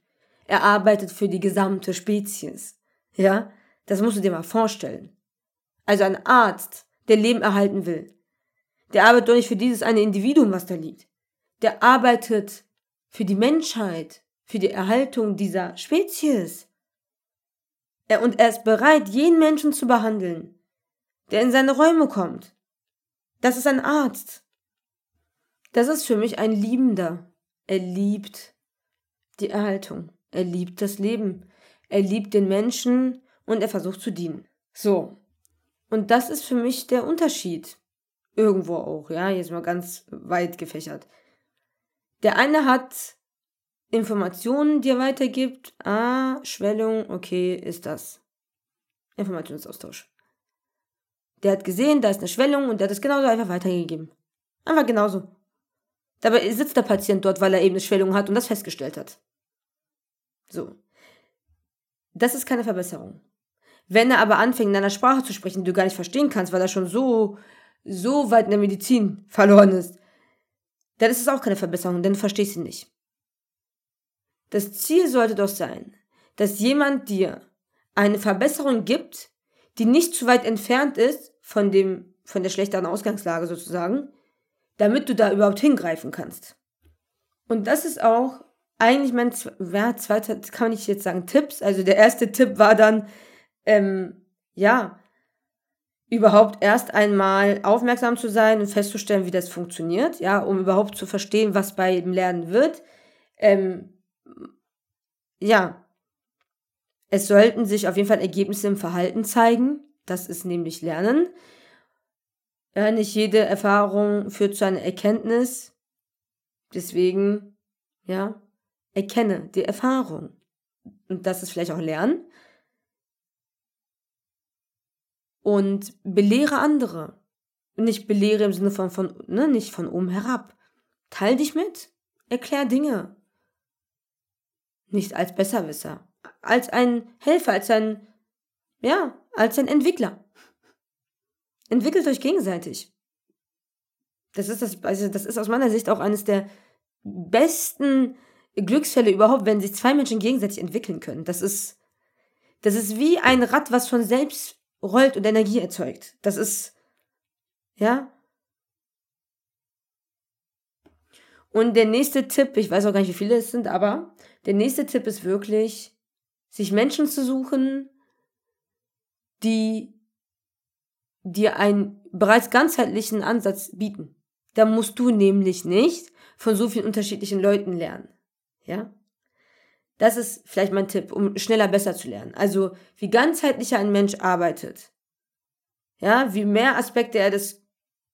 Er arbeitet für die gesamte Spezies. Ja, das musst du dir mal vorstellen. Also ein Arzt, der Leben erhalten will, der arbeitet doch nicht für dieses eine Individuum, was da liegt. Der arbeitet für die Menschheit, für die Erhaltung dieser Spezies. Er, und er ist bereit, jeden Menschen zu behandeln, der in seine Räume kommt. Das ist ein Arzt. Das ist für mich ein Liebender. Er liebt die Erhaltung. Er liebt das Leben. Er liebt den Menschen und er versucht zu dienen. So. Und das ist für mich der Unterschied. Irgendwo auch, ja, jetzt mal ganz weit gefächert. Der eine hat Informationen, die er weitergibt. Ah, Schwellung, okay, ist das. Informationsaustausch. Der hat gesehen, da ist eine Schwellung und der hat es genauso einfach weitergegeben. Einfach genauso. Dabei sitzt der Patient dort, weil er eben eine Schwellung hat und das festgestellt hat. So. Das ist keine Verbesserung. Wenn er aber anfängt, in einer Sprache zu sprechen, die du gar nicht verstehen kannst, weil er schon so, so weit in der Medizin verloren ist, dann ist es auch keine Verbesserung, denn du verstehst ihn nicht. Das Ziel sollte doch sein, dass jemand dir eine Verbesserung gibt, die nicht zu weit entfernt ist von dem, von der schlechteren Ausgangslage sozusagen, damit du da überhaupt hingreifen kannst. Und das ist auch eigentlich mein ja, zweiter, kann ich jetzt sagen, Tipps. Also der erste Tipp war dann, ähm, ja, überhaupt erst einmal aufmerksam zu sein und festzustellen, wie das funktioniert, ja, um überhaupt zu verstehen, was bei dem Lernen wird. Ähm, ja, es sollten sich auf jeden Fall Ergebnisse im Verhalten zeigen. Das ist nämlich Lernen. Ja, nicht jede Erfahrung führt zu einer Erkenntnis. Deswegen, ja, erkenne die Erfahrung. Und das ist vielleicht auch Lernen. Und belehre andere. Nicht belehre im Sinne von, von ne, nicht von oben herab. Teil dich mit. Erklär Dinge. Nicht als Besserwisser. Als ein Helfer, als ein, ja, als ein Entwickler. Entwickelt euch gegenseitig. Das ist das, also das ist aus meiner Sicht auch eines der besten Glücksfälle überhaupt, wenn sich zwei Menschen gegenseitig entwickeln können. Das ist, das ist wie ein Rad, was von selbst rollt und Energie erzeugt. Das ist, ja. Und der nächste Tipp, ich weiß auch gar nicht, wie viele es sind, aber der nächste Tipp ist wirklich, sich Menschen zu suchen, die dir einen bereits ganzheitlichen Ansatz bieten. Da musst du nämlich nicht von so vielen unterschiedlichen Leuten lernen. Ja? Das ist vielleicht mein Tipp, um schneller besser zu lernen. Also, wie ganzheitlicher ein Mensch arbeitet. Ja, wie mehr Aspekte er des,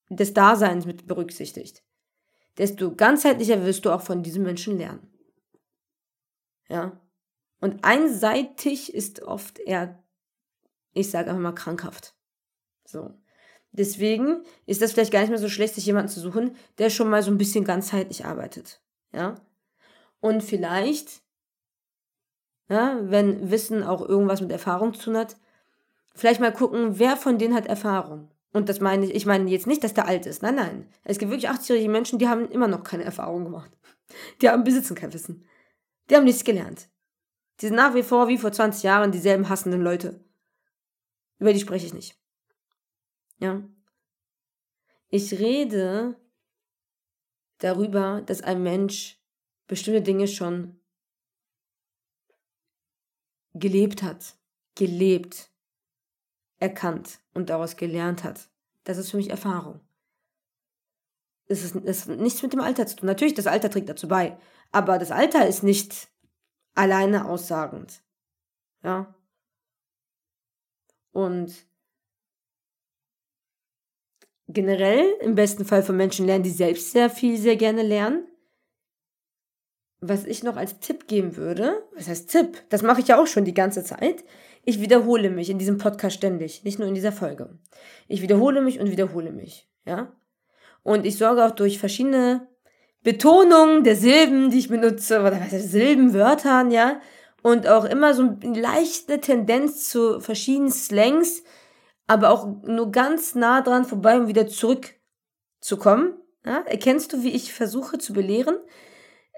des Daseins mit berücksichtigt. Desto ganzheitlicher wirst du auch von diesem Menschen lernen. Ja. Und einseitig ist oft eher, ich sage einfach mal, krankhaft. So. Deswegen ist das vielleicht gar nicht mehr so schlecht, sich jemanden zu suchen, der schon mal so ein bisschen ganzheitlich arbeitet. Ja. Und vielleicht, ja, wenn Wissen auch irgendwas mit Erfahrung zu tun hat, vielleicht mal gucken, wer von denen hat Erfahrung. Und das meine ich, ich meine jetzt nicht, dass der alt ist. Nein, nein. Es gibt wirklich 80-jährige Menschen, die haben immer noch keine Erfahrung gemacht. Die haben besitzen kein Wissen. Die haben nichts gelernt. Die sind nach wie vor wie vor 20 Jahren dieselben hassenden Leute. Über die spreche ich nicht. Ja. Ich rede darüber, dass ein Mensch bestimmte Dinge schon gelebt hat, gelebt, erkannt und daraus gelernt hat. Das ist für mich Erfahrung. Es ist, es ist nichts mit dem Alter zu tun. Natürlich, das Alter trägt dazu bei, aber das Alter ist nicht alleine aussagend. Ja. Und generell, im besten Fall von Menschen lernen, die selbst sehr viel, sehr gerne lernen. Was ich noch als Tipp geben würde, was heißt Tipp? Das mache ich ja auch schon die ganze Zeit. Ich wiederhole mich in diesem Podcast ständig, nicht nur in dieser Folge. Ich wiederhole mich und wiederhole mich, ja? Und ich sorge auch durch verschiedene Betonungen der Silben, die ich benutze, oder was heißt Silbenwörtern, ja? Und auch immer so eine leichte Tendenz zu verschiedenen Slangs, aber auch nur ganz nah dran vorbei, um wieder zurückzukommen. Ja? Erkennst du, wie ich versuche zu belehren?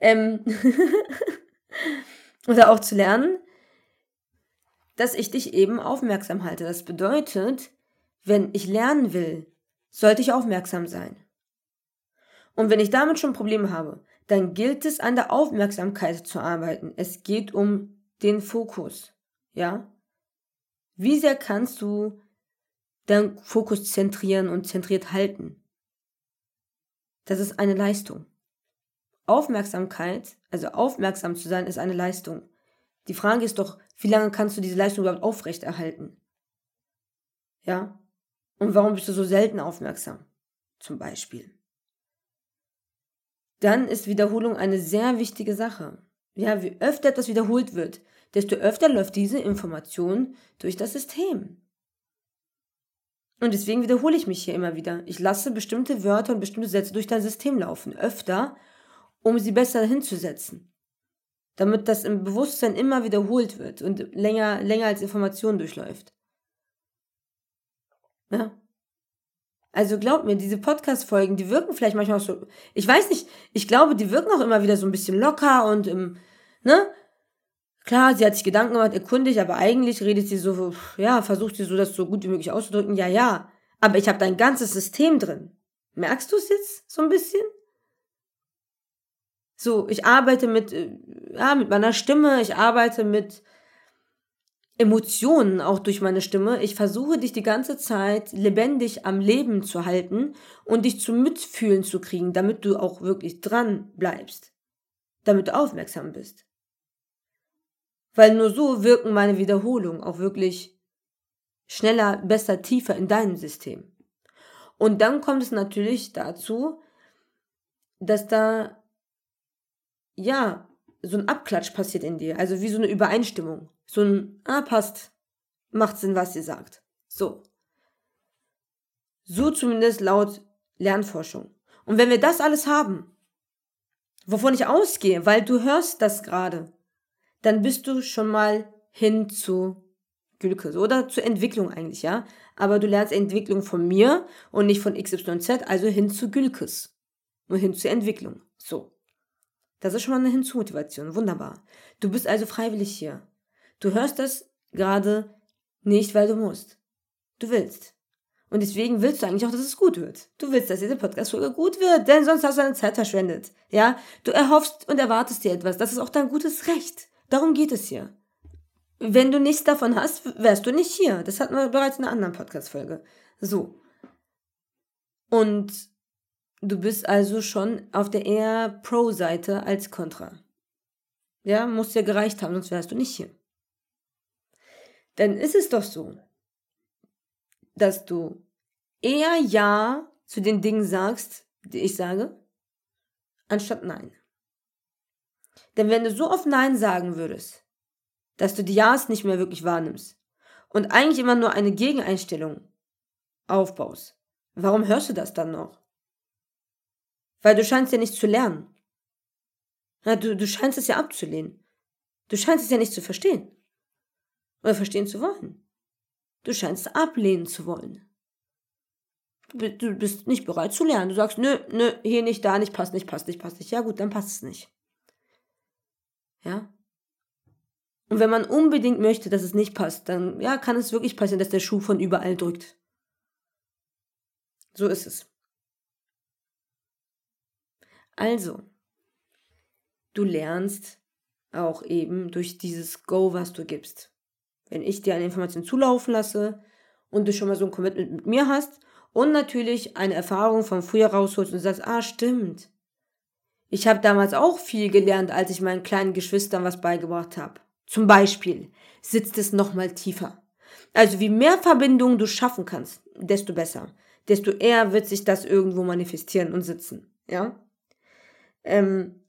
Ähm oder auch zu lernen? dass ich dich eben aufmerksam halte. Das bedeutet, wenn ich lernen will, sollte ich aufmerksam sein. Und wenn ich damit schon Probleme habe, dann gilt es an der Aufmerksamkeit zu arbeiten. Es geht um den Fokus. Ja? Wie sehr kannst du deinen Fokus zentrieren und zentriert halten? Das ist eine Leistung. Aufmerksamkeit, also aufmerksam zu sein, ist eine Leistung. Die Frage ist doch, wie lange kannst du diese Leistung überhaupt aufrechterhalten? Ja? Und warum bist du so selten aufmerksam? Zum Beispiel. Dann ist Wiederholung eine sehr wichtige Sache. Ja, wie öfter etwas wiederholt wird, desto öfter läuft diese Information durch das System. Und deswegen wiederhole ich mich hier immer wieder. Ich lasse bestimmte Wörter und bestimmte Sätze durch dein System laufen, öfter, um sie besser hinzusetzen damit das im Bewusstsein immer wiederholt wird und länger, länger als Information durchläuft. Ja. Also glaub mir, diese Podcast-Folgen, die wirken vielleicht manchmal auch so, ich weiß nicht, ich glaube, die wirken auch immer wieder so ein bisschen locker und im, ne? Klar, sie hat sich Gedanken gemacht, erkundig, aber eigentlich redet sie so, ja, versucht sie so, das so gut wie möglich auszudrücken, ja, ja. Aber ich habe dein ganzes System drin. Merkst du es jetzt so ein bisschen? So, ich arbeite mit, äh, ja, mit meiner Stimme, ich arbeite mit Emotionen auch durch meine Stimme. Ich versuche dich die ganze Zeit lebendig am Leben zu halten und dich zum Mitfühlen zu kriegen, damit du auch wirklich dran bleibst. Damit du aufmerksam bist. Weil nur so wirken meine Wiederholungen auch wirklich schneller, besser, tiefer in deinem System. Und dann kommt es natürlich dazu, dass da ja, so ein Abklatsch passiert in dir. Also wie so eine Übereinstimmung. So ein, ah, passt. Macht Sinn, was sie sagt. So. So zumindest laut Lernforschung. Und wenn wir das alles haben, wovon ich ausgehe, weil du hörst das gerade, dann bist du schon mal hin zu Gülke oder zur Entwicklung eigentlich, ja. Aber du lernst Entwicklung von mir und nicht von XYZ, also hin zu Gülkes. Und hin zur Entwicklung. So. Das ist schon mal eine Hinzumotivation. Wunderbar. Du bist also freiwillig hier. Du hörst das gerade nicht, weil du musst. Du willst. Und deswegen willst du eigentlich auch, dass es gut wird. Du willst, dass diese Podcast-Folge gut wird, denn sonst hast du deine Zeit verschwendet. Ja? Du erhoffst und erwartest dir etwas. Das ist auch dein gutes Recht. Darum geht es hier. Wenn du nichts davon hast, wärst du nicht hier. Das hatten wir bereits in einer anderen Podcast-Folge. So. Und Du bist also schon auf der eher Pro-Seite als Contra. Ja, muss ja gereicht haben, sonst wärst du nicht hier. Dann ist es doch so, dass du eher Ja zu den Dingen sagst, die ich sage, anstatt Nein. Denn wenn du so oft Nein sagen würdest, dass du die Ja's nicht mehr wirklich wahrnimmst und eigentlich immer nur eine Gegeneinstellung aufbaust, warum hörst du das dann noch? Weil du scheinst ja nicht zu lernen. Du, du scheinst es ja abzulehnen. Du scheinst es ja nicht zu verstehen. Oder verstehen zu wollen. Du scheinst ablehnen zu wollen. Du bist nicht bereit zu lernen. Du sagst, nö, nö, hier nicht, da nicht, passt nicht, passt nicht, passt nicht. Ja gut, dann passt es nicht. Ja? Und wenn man unbedingt möchte, dass es nicht passt, dann ja, kann es wirklich passieren, dass der Schuh von überall drückt. So ist es. Also, du lernst auch eben durch dieses Go, was du gibst. Wenn ich dir eine Information zulaufen lasse und du schon mal so ein Commitment mit mir hast und natürlich eine Erfahrung von früher rausholst und sagst, ah, stimmt. Ich habe damals auch viel gelernt, als ich meinen kleinen Geschwistern was beigebracht habe. Zum Beispiel sitzt es nochmal tiefer. Also wie mehr Verbindungen du schaffen kannst, desto besser. Desto eher wird sich das irgendwo manifestieren und sitzen. Ja? Ähm,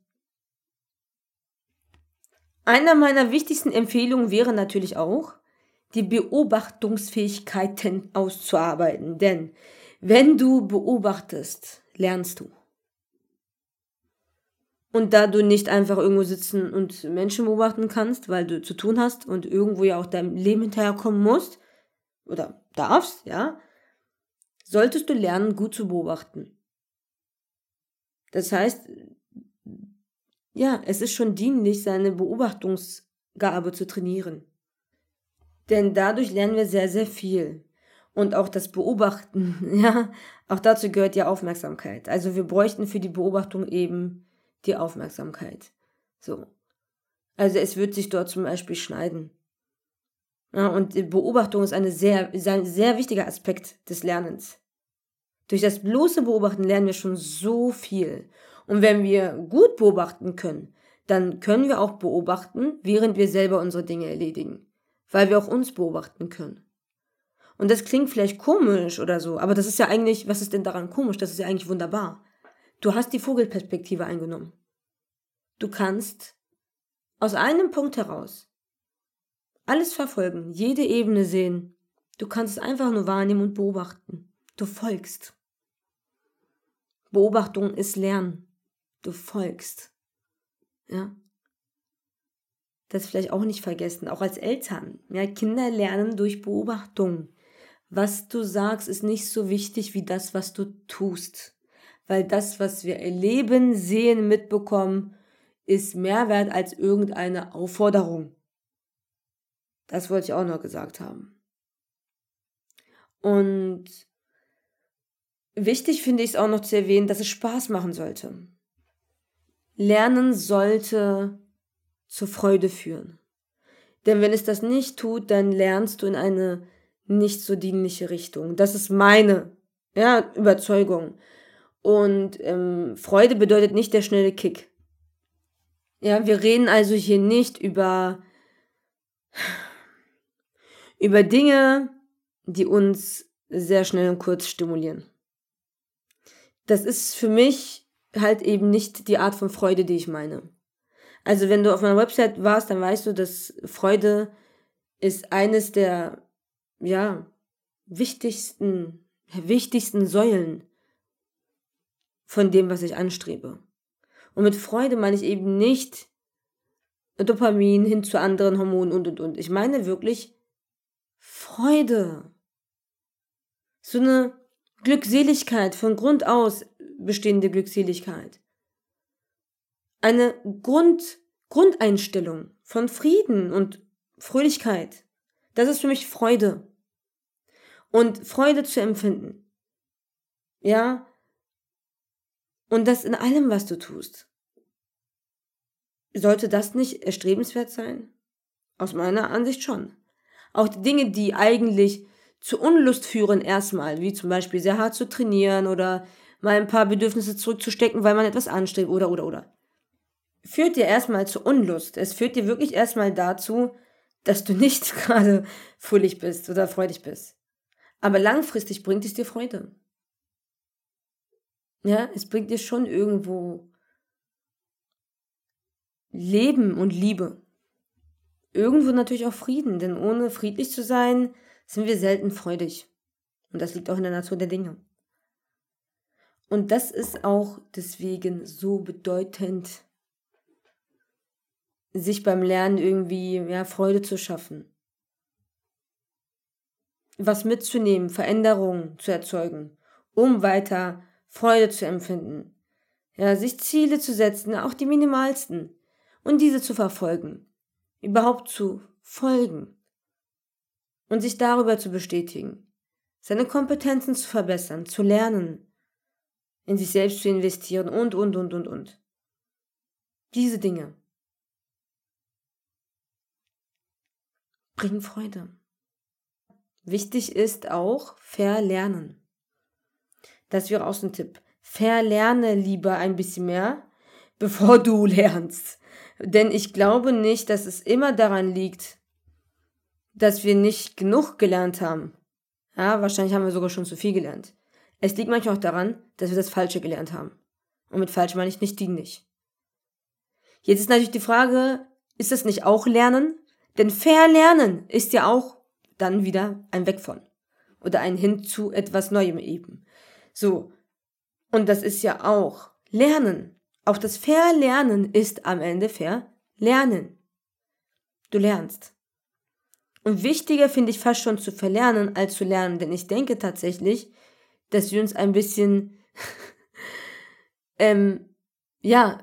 einer meiner wichtigsten Empfehlungen wäre natürlich auch, die Beobachtungsfähigkeiten auszuarbeiten. Denn wenn du beobachtest, lernst du. Und da du nicht einfach irgendwo sitzen und Menschen beobachten kannst, weil du zu tun hast und irgendwo ja auch deinem Leben hinterherkommen musst oder darfst, ja, solltest du lernen, gut zu beobachten. Das heißt, ja, es ist schon dienlich, seine Beobachtungsgabe zu trainieren. Denn dadurch lernen wir sehr, sehr viel. Und auch das Beobachten, ja, auch dazu gehört ja Aufmerksamkeit. Also wir bräuchten für die Beobachtung eben die Aufmerksamkeit. So. Also es wird sich dort zum Beispiel schneiden. Ja, und Beobachtung ist, eine sehr, ist ein sehr wichtiger Aspekt des Lernens. Durch das bloße Beobachten lernen wir schon so viel. Und wenn wir gut beobachten können, dann können wir auch beobachten, während wir selber unsere Dinge erledigen. Weil wir auch uns beobachten können. Und das klingt vielleicht komisch oder so, aber das ist ja eigentlich, was ist denn daran komisch? Das ist ja eigentlich wunderbar. Du hast die Vogelperspektive eingenommen. Du kannst aus einem Punkt heraus alles verfolgen, jede Ebene sehen. Du kannst es einfach nur wahrnehmen und beobachten. Du folgst. Beobachtung ist Lernen. Du folgst. Ja. Das vielleicht auch nicht vergessen, auch als Eltern. Ja, Kinder lernen durch Beobachtung. Was du sagst, ist nicht so wichtig wie das, was du tust weil das, was wir erleben, sehen, mitbekommen, ist mehr wert als irgendeine Aufforderung. Das wollte ich auch noch gesagt haben. Und wichtig finde ich es auch noch zu erwähnen, dass es Spaß machen sollte. Lernen sollte zur Freude führen. Denn wenn es das nicht tut, dann lernst du in eine nicht so dienliche Richtung. Das ist meine ja, Überzeugung. Und ähm, Freude bedeutet nicht der schnelle Kick. Ja, wir reden also hier nicht über, über Dinge, die uns sehr schnell und kurz stimulieren. Das ist für mich halt eben nicht die Art von Freude, die ich meine. Also wenn du auf meiner Website warst, dann weißt du, dass Freude ist eines der, ja, wichtigsten, wichtigsten Säulen von dem, was ich anstrebe. Und mit Freude meine ich eben nicht Dopamin hin zu anderen Hormonen und und und. Ich meine wirklich Freude. So eine Glückseligkeit, von Grund aus bestehende Glückseligkeit. Eine Grund, Grundeinstellung von Frieden und Fröhlichkeit. Das ist für mich Freude. Und Freude zu empfinden. Ja, und das in allem, was du tust. Sollte das nicht erstrebenswert sein? Aus meiner Ansicht schon. Auch die Dinge, die eigentlich zu Unlust führen erstmal, wie zum Beispiel sehr hart zu trainieren oder mal ein paar Bedürfnisse zurückzustecken, weil man etwas anstrebt oder oder oder. Führt dir erstmal zu Unlust. Es führt dir wirklich erstmal dazu, dass du nicht gerade fröhlich bist oder freudig bist. Aber langfristig bringt es dir Freude. Ja, es bringt dir schon irgendwo Leben und Liebe. Irgendwo natürlich auch Frieden, denn ohne friedlich zu sein, sind wir selten freudig. Und das liegt auch in der Natur der Dinge. Und das ist auch deswegen so bedeutend, sich beim Lernen irgendwie ja, Freude zu schaffen. Was mitzunehmen, Veränderungen zu erzeugen, um weiter Freude zu empfinden. Ja, sich Ziele zu setzen, auch die minimalsten, und diese zu verfolgen. Überhaupt zu folgen. Und sich darüber zu bestätigen. Seine Kompetenzen zu verbessern, zu lernen. In sich selbst zu investieren und, und, und, und, und. Diese Dinge bringen Freude. Wichtig ist auch verlernen. Das wäre auch so ein Tipp. Verlerne lieber ein bisschen mehr, bevor du lernst. Denn ich glaube nicht, dass es immer daran liegt, dass wir nicht genug gelernt haben. Ja, wahrscheinlich haben wir sogar schon zu viel gelernt. Es liegt manchmal auch daran, dass wir das Falsche gelernt haben. Und mit falsch meine ich nicht dienlich. Jetzt ist natürlich die Frage, ist das nicht auch Lernen? Denn Verlernen ist ja auch dann wieder ein Weg von. Oder ein Hin zu etwas Neuem eben. So. Und das ist ja auch Lernen. Auch das Verlernen ist am Ende Verlernen. Du lernst. Und wichtiger finde ich fast schon zu verlernen als zu lernen, denn ich denke tatsächlich, dass wir uns ein bisschen, ähm, ja,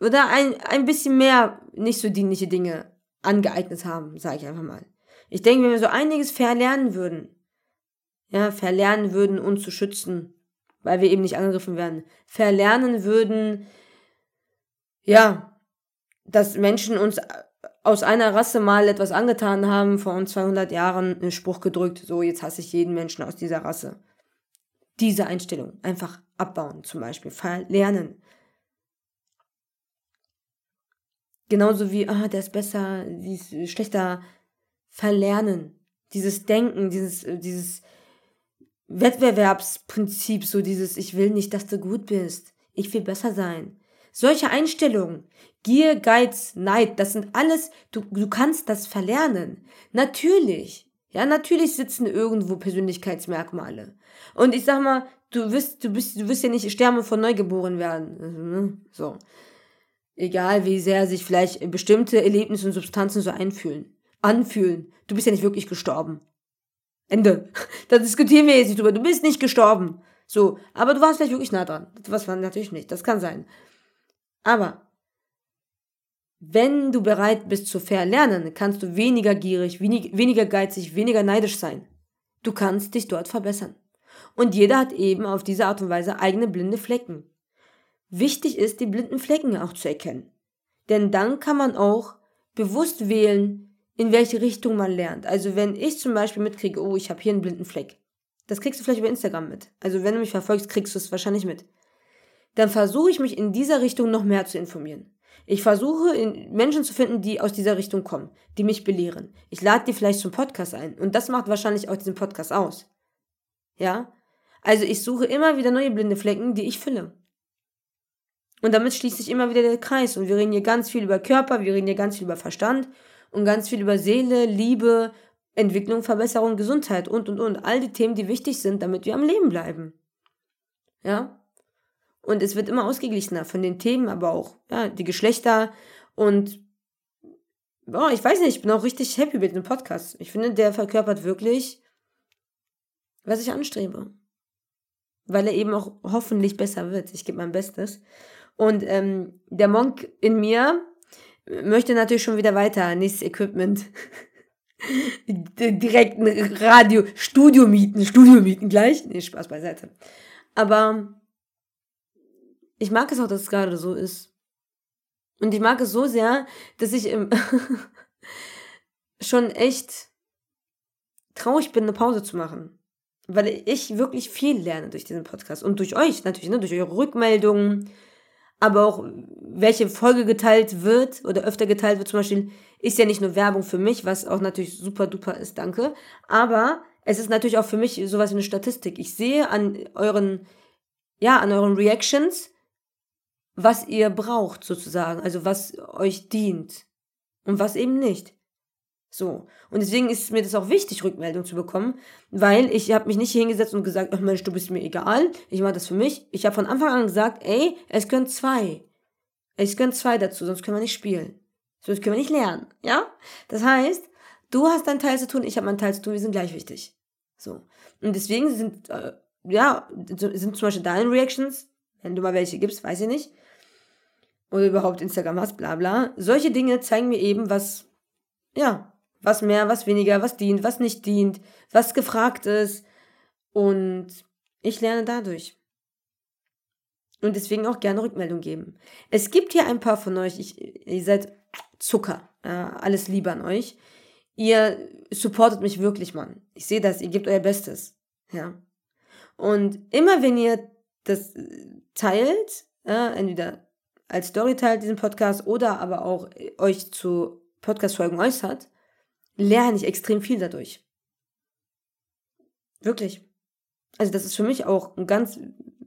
oder ein, ein bisschen mehr nicht so dienliche Dinge angeeignet haben, sage ich einfach mal. Ich denke, wenn wir so einiges verlernen würden, ja, verlernen würden, uns zu schützen, weil wir eben nicht angegriffen werden, verlernen würden, ja, dass Menschen uns aus einer Rasse mal etwas angetan haben, vor 200 Jahren einen Spruch gedrückt, so jetzt hasse ich jeden Menschen aus dieser Rasse. Diese Einstellung einfach abbauen, zum Beispiel, verlernen. Genauso wie, ah, der ist besser, die ist schlechter. Verlernen. Dieses Denken, dieses, äh, dieses Wettbewerbsprinzip, so dieses, ich will nicht, dass du gut bist. Ich will besser sein. Solche Einstellungen, Gier, Geiz, Neid, das sind alles, du, du kannst das verlernen. Natürlich. Ja, natürlich sitzen irgendwo Persönlichkeitsmerkmale. Und ich sag mal, du wirst, du bist, du wirst ja nicht sterben von Neugeboren werden. Also, ne? So. Egal wie sehr sich vielleicht bestimmte Erlebnisse und Substanzen so einfühlen, anfühlen. Du bist ja nicht wirklich gestorben. Ende. Da diskutieren wir jetzt nicht drüber. Du bist nicht gestorben. So. Aber du warst vielleicht wirklich nah dran. Das war natürlich nicht. Das kann sein. Aber wenn du bereit bist zu verlernen, kannst du weniger gierig, wenig, weniger geizig, weniger neidisch sein. Du kannst dich dort verbessern. Und jeder hat eben auf diese Art und Weise eigene blinde Flecken. Wichtig ist, die blinden Flecken auch zu erkennen. Denn dann kann man auch bewusst wählen, in welche Richtung man lernt. Also wenn ich zum Beispiel mitkriege, oh, ich habe hier einen blinden Fleck. Das kriegst du vielleicht über Instagram mit. Also wenn du mich verfolgst, kriegst du es wahrscheinlich mit. Dann versuche ich mich in dieser Richtung noch mehr zu informieren. Ich versuche Menschen zu finden, die aus dieser Richtung kommen, die mich belehren. Ich lade die vielleicht zum Podcast ein. Und das macht wahrscheinlich auch diesen Podcast aus. Ja? Also ich suche immer wieder neue blinde Flecken, die ich fülle. Und damit schließt sich immer wieder der Kreis. Und wir reden hier ganz viel über Körper, wir reden hier ganz viel über Verstand und ganz viel über Seele, Liebe, Entwicklung, Verbesserung, Gesundheit und, und, und. All die Themen, die wichtig sind, damit wir am Leben bleiben. Ja? Und es wird immer ausgeglichener von den Themen, aber auch, ja, die Geschlechter und, boah, ich weiß nicht, ich bin auch richtig happy mit dem Podcast. Ich finde, der verkörpert wirklich, was ich anstrebe. Weil er eben auch hoffentlich besser wird. Ich gebe mein Bestes. Und ähm, der Monk in mir möchte natürlich schon wieder weiter, nächstes Equipment. Direkt ein Radio, Studio mieten, Studio mieten gleich. Nee, Spaß beiseite. Aber ich mag es auch, dass es gerade so ist. Und ich mag es so sehr, dass ich schon echt traurig bin, eine Pause zu machen. Weil ich wirklich viel lerne durch diesen Podcast. Und durch euch natürlich, ne? durch eure Rückmeldungen, aber auch welche Folge geteilt wird oder öfter geteilt wird zum Beispiel, ist ja nicht nur Werbung für mich, was auch natürlich super duper ist, danke. Aber es ist natürlich auch für mich sowas wie eine Statistik. Ich sehe an euren, ja, an euren Reactions, was ihr braucht sozusagen, also was euch dient und was eben nicht. So. Und deswegen ist mir das auch wichtig, Rückmeldung zu bekommen, weil ich habe mich nicht hingesetzt und gesagt, ach Mensch, du bist mir egal, ich mache das für mich. Ich habe von Anfang an gesagt, ey, es können zwei. Es können zwei dazu, sonst können wir nicht spielen. Sonst können wir nicht lernen, ja? Das heißt, du hast deinen Teil zu tun, ich habe meinen Teil zu tun, wir sind gleich wichtig. So. Und deswegen sind, äh, ja, sind zum Beispiel deine Reactions, wenn du mal welche gibst, weiß ich nicht, oder überhaupt Instagram hast, bla bla. Solche Dinge zeigen mir eben, was, ja, was mehr, was weniger, was dient, was nicht dient, was gefragt ist. Und ich lerne dadurch. Und deswegen auch gerne Rückmeldung geben. Es gibt hier ein paar von euch, ich, ihr seid Zucker. Ja, alles Liebe an euch. Ihr supportet mich wirklich, Mann. Ich sehe das, ihr gebt euer Bestes. Ja. Und immer wenn ihr das teilt, ja, entweder als Story teilt, diesen Podcast, oder aber auch euch zu Podcast-Folgen äußert, lerne ich extrem viel dadurch. Wirklich. Also das ist für mich auch ein ganz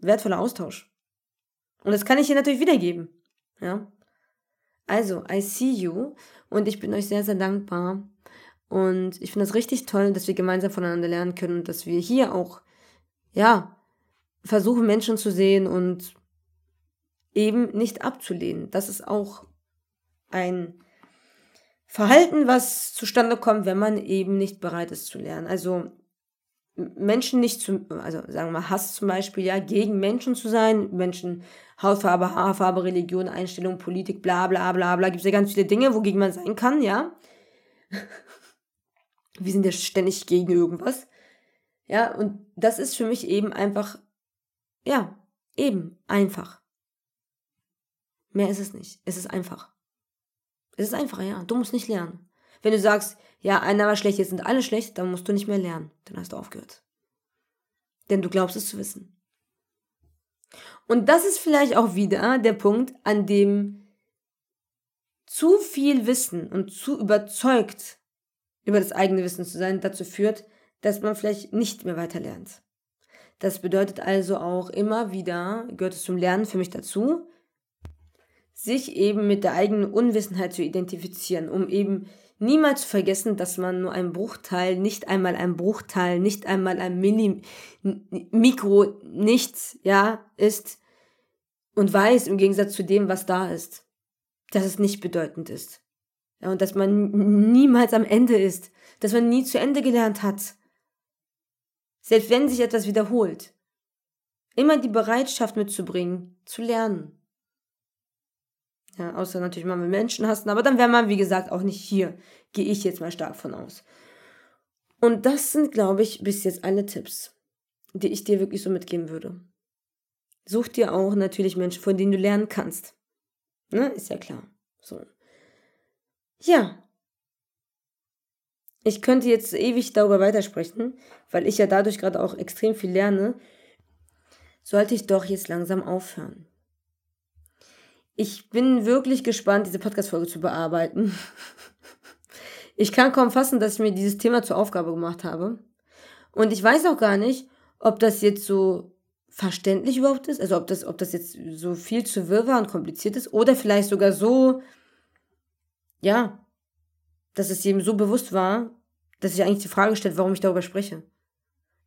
wertvoller Austausch. Und das kann ich hier natürlich wiedergeben. Ja. Also, I see you und ich bin euch sehr, sehr dankbar. Und ich finde es richtig toll, dass wir gemeinsam voneinander lernen können und dass wir hier auch, ja, versuchen, Menschen zu sehen und eben nicht abzulehnen. Das ist auch ein Verhalten, was zustande kommt, wenn man eben nicht bereit ist zu lernen. Also Menschen nicht zu, also sagen wir mal Hass zum Beispiel, ja, gegen Menschen zu sein, Menschen, Hautfarbe, Haarfarbe, Religion, Einstellung, Politik, bla bla bla bla, gibt es ja ganz viele Dinge, wogegen man sein kann, ja. Wir sind ja ständig gegen irgendwas. Ja, und das ist für mich eben einfach, ja, eben einfach. Mehr ist es nicht. Es ist einfach. Es ist einfach, ja. Du musst nicht lernen. Wenn du sagst, ja, einer war schlecht, jetzt sind alle schlecht, dann musst du nicht mehr lernen. Dann hast du aufgehört. Denn du glaubst es zu wissen. Und das ist vielleicht auch wieder der Punkt, an dem zu viel Wissen und zu überzeugt über das eigene Wissen zu sein dazu führt, dass man vielleicht nicht mehr weiter lernt. Das bedeutet also auch immer wieder, gehört es zum Lernen für mich dazu, sich eben mit der eigenen Unwissenheit zu identifizieren, um eben niemals zu vergessen, dass man nur ein Bruchteil, nicht einmal ein Bruchteil, nicht einmal ein Mini, Mikro, nichts, ja, ist und weiß im Gegensatz zu dem, was da ist, dass es nicht bedeutend ist. Ja, und dass man niemals am Ende ist, dass man nie zu Ende gelernt hat. Selbst wenn sich etwas wiederholt. Immer die Bereitschaft mitzubringen, zu lernen. Ja, außer natürlich mal mit Menschen hassen, aber dann wäre man, wie gesagt, auch nicht hier. Gehe ich jetzt mal stark von aus. Und das sind, glaube ich, bis jetzt alle Tipps, die ich dir wirklich so mitgeben würde. Such dir auch natürlich Menschen, von denen du lernen kannst. Ne? Ist ja klar. So. Ja. Ich könnte jetzt ewig darüber weitersprechen, weil ich ja dadurch gerade auch extrem viel lerne. Sollte ich doch jetzt langsam aufhören. Ich bin wirklich gespannt, diese Podcast-Folge zu bearbeiten. Ich kann kaum fassen, dass ich mir dieses Thema zur Aufgabe gemacht habe. Und ich weiß auch gar nicht, ob das jetzt so verständlich überhaupt ist, also ob das, ob das jetzt so viel zu wirr war und kompliziert ist, oder vielleicht sogar so, ja, dass es jedem so bewusst war, dass sich eigentlich die Frage stellt, warum ich darüber spreche.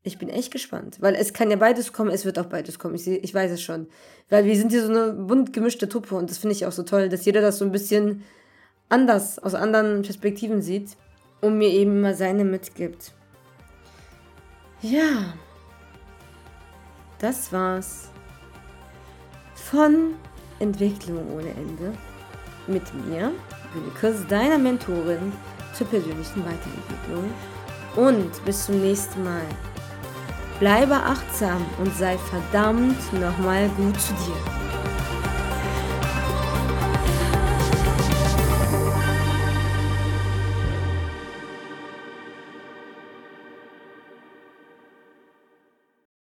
Ich bin echt gespannt, weil es kann ja beides kommen, es wird auch beides kommen. Ich, ich weiß es schon. Weil wir sind hier so eine bunt gemischte Truppe und das finde ich auch so toll, dass jeder das so ein bisschen anders, aus anderen Perspektiven sieht und mir eben mal seine mitgibt. Ja, das war's von Entwicklung ohne Ende mit mir, Willikes, deiner Mentorin zur persönlichen Weiterentwicklung. Und bis zum nächsten Mal. Bleibe achtsam und sei verdammt nochmal gut zu dir.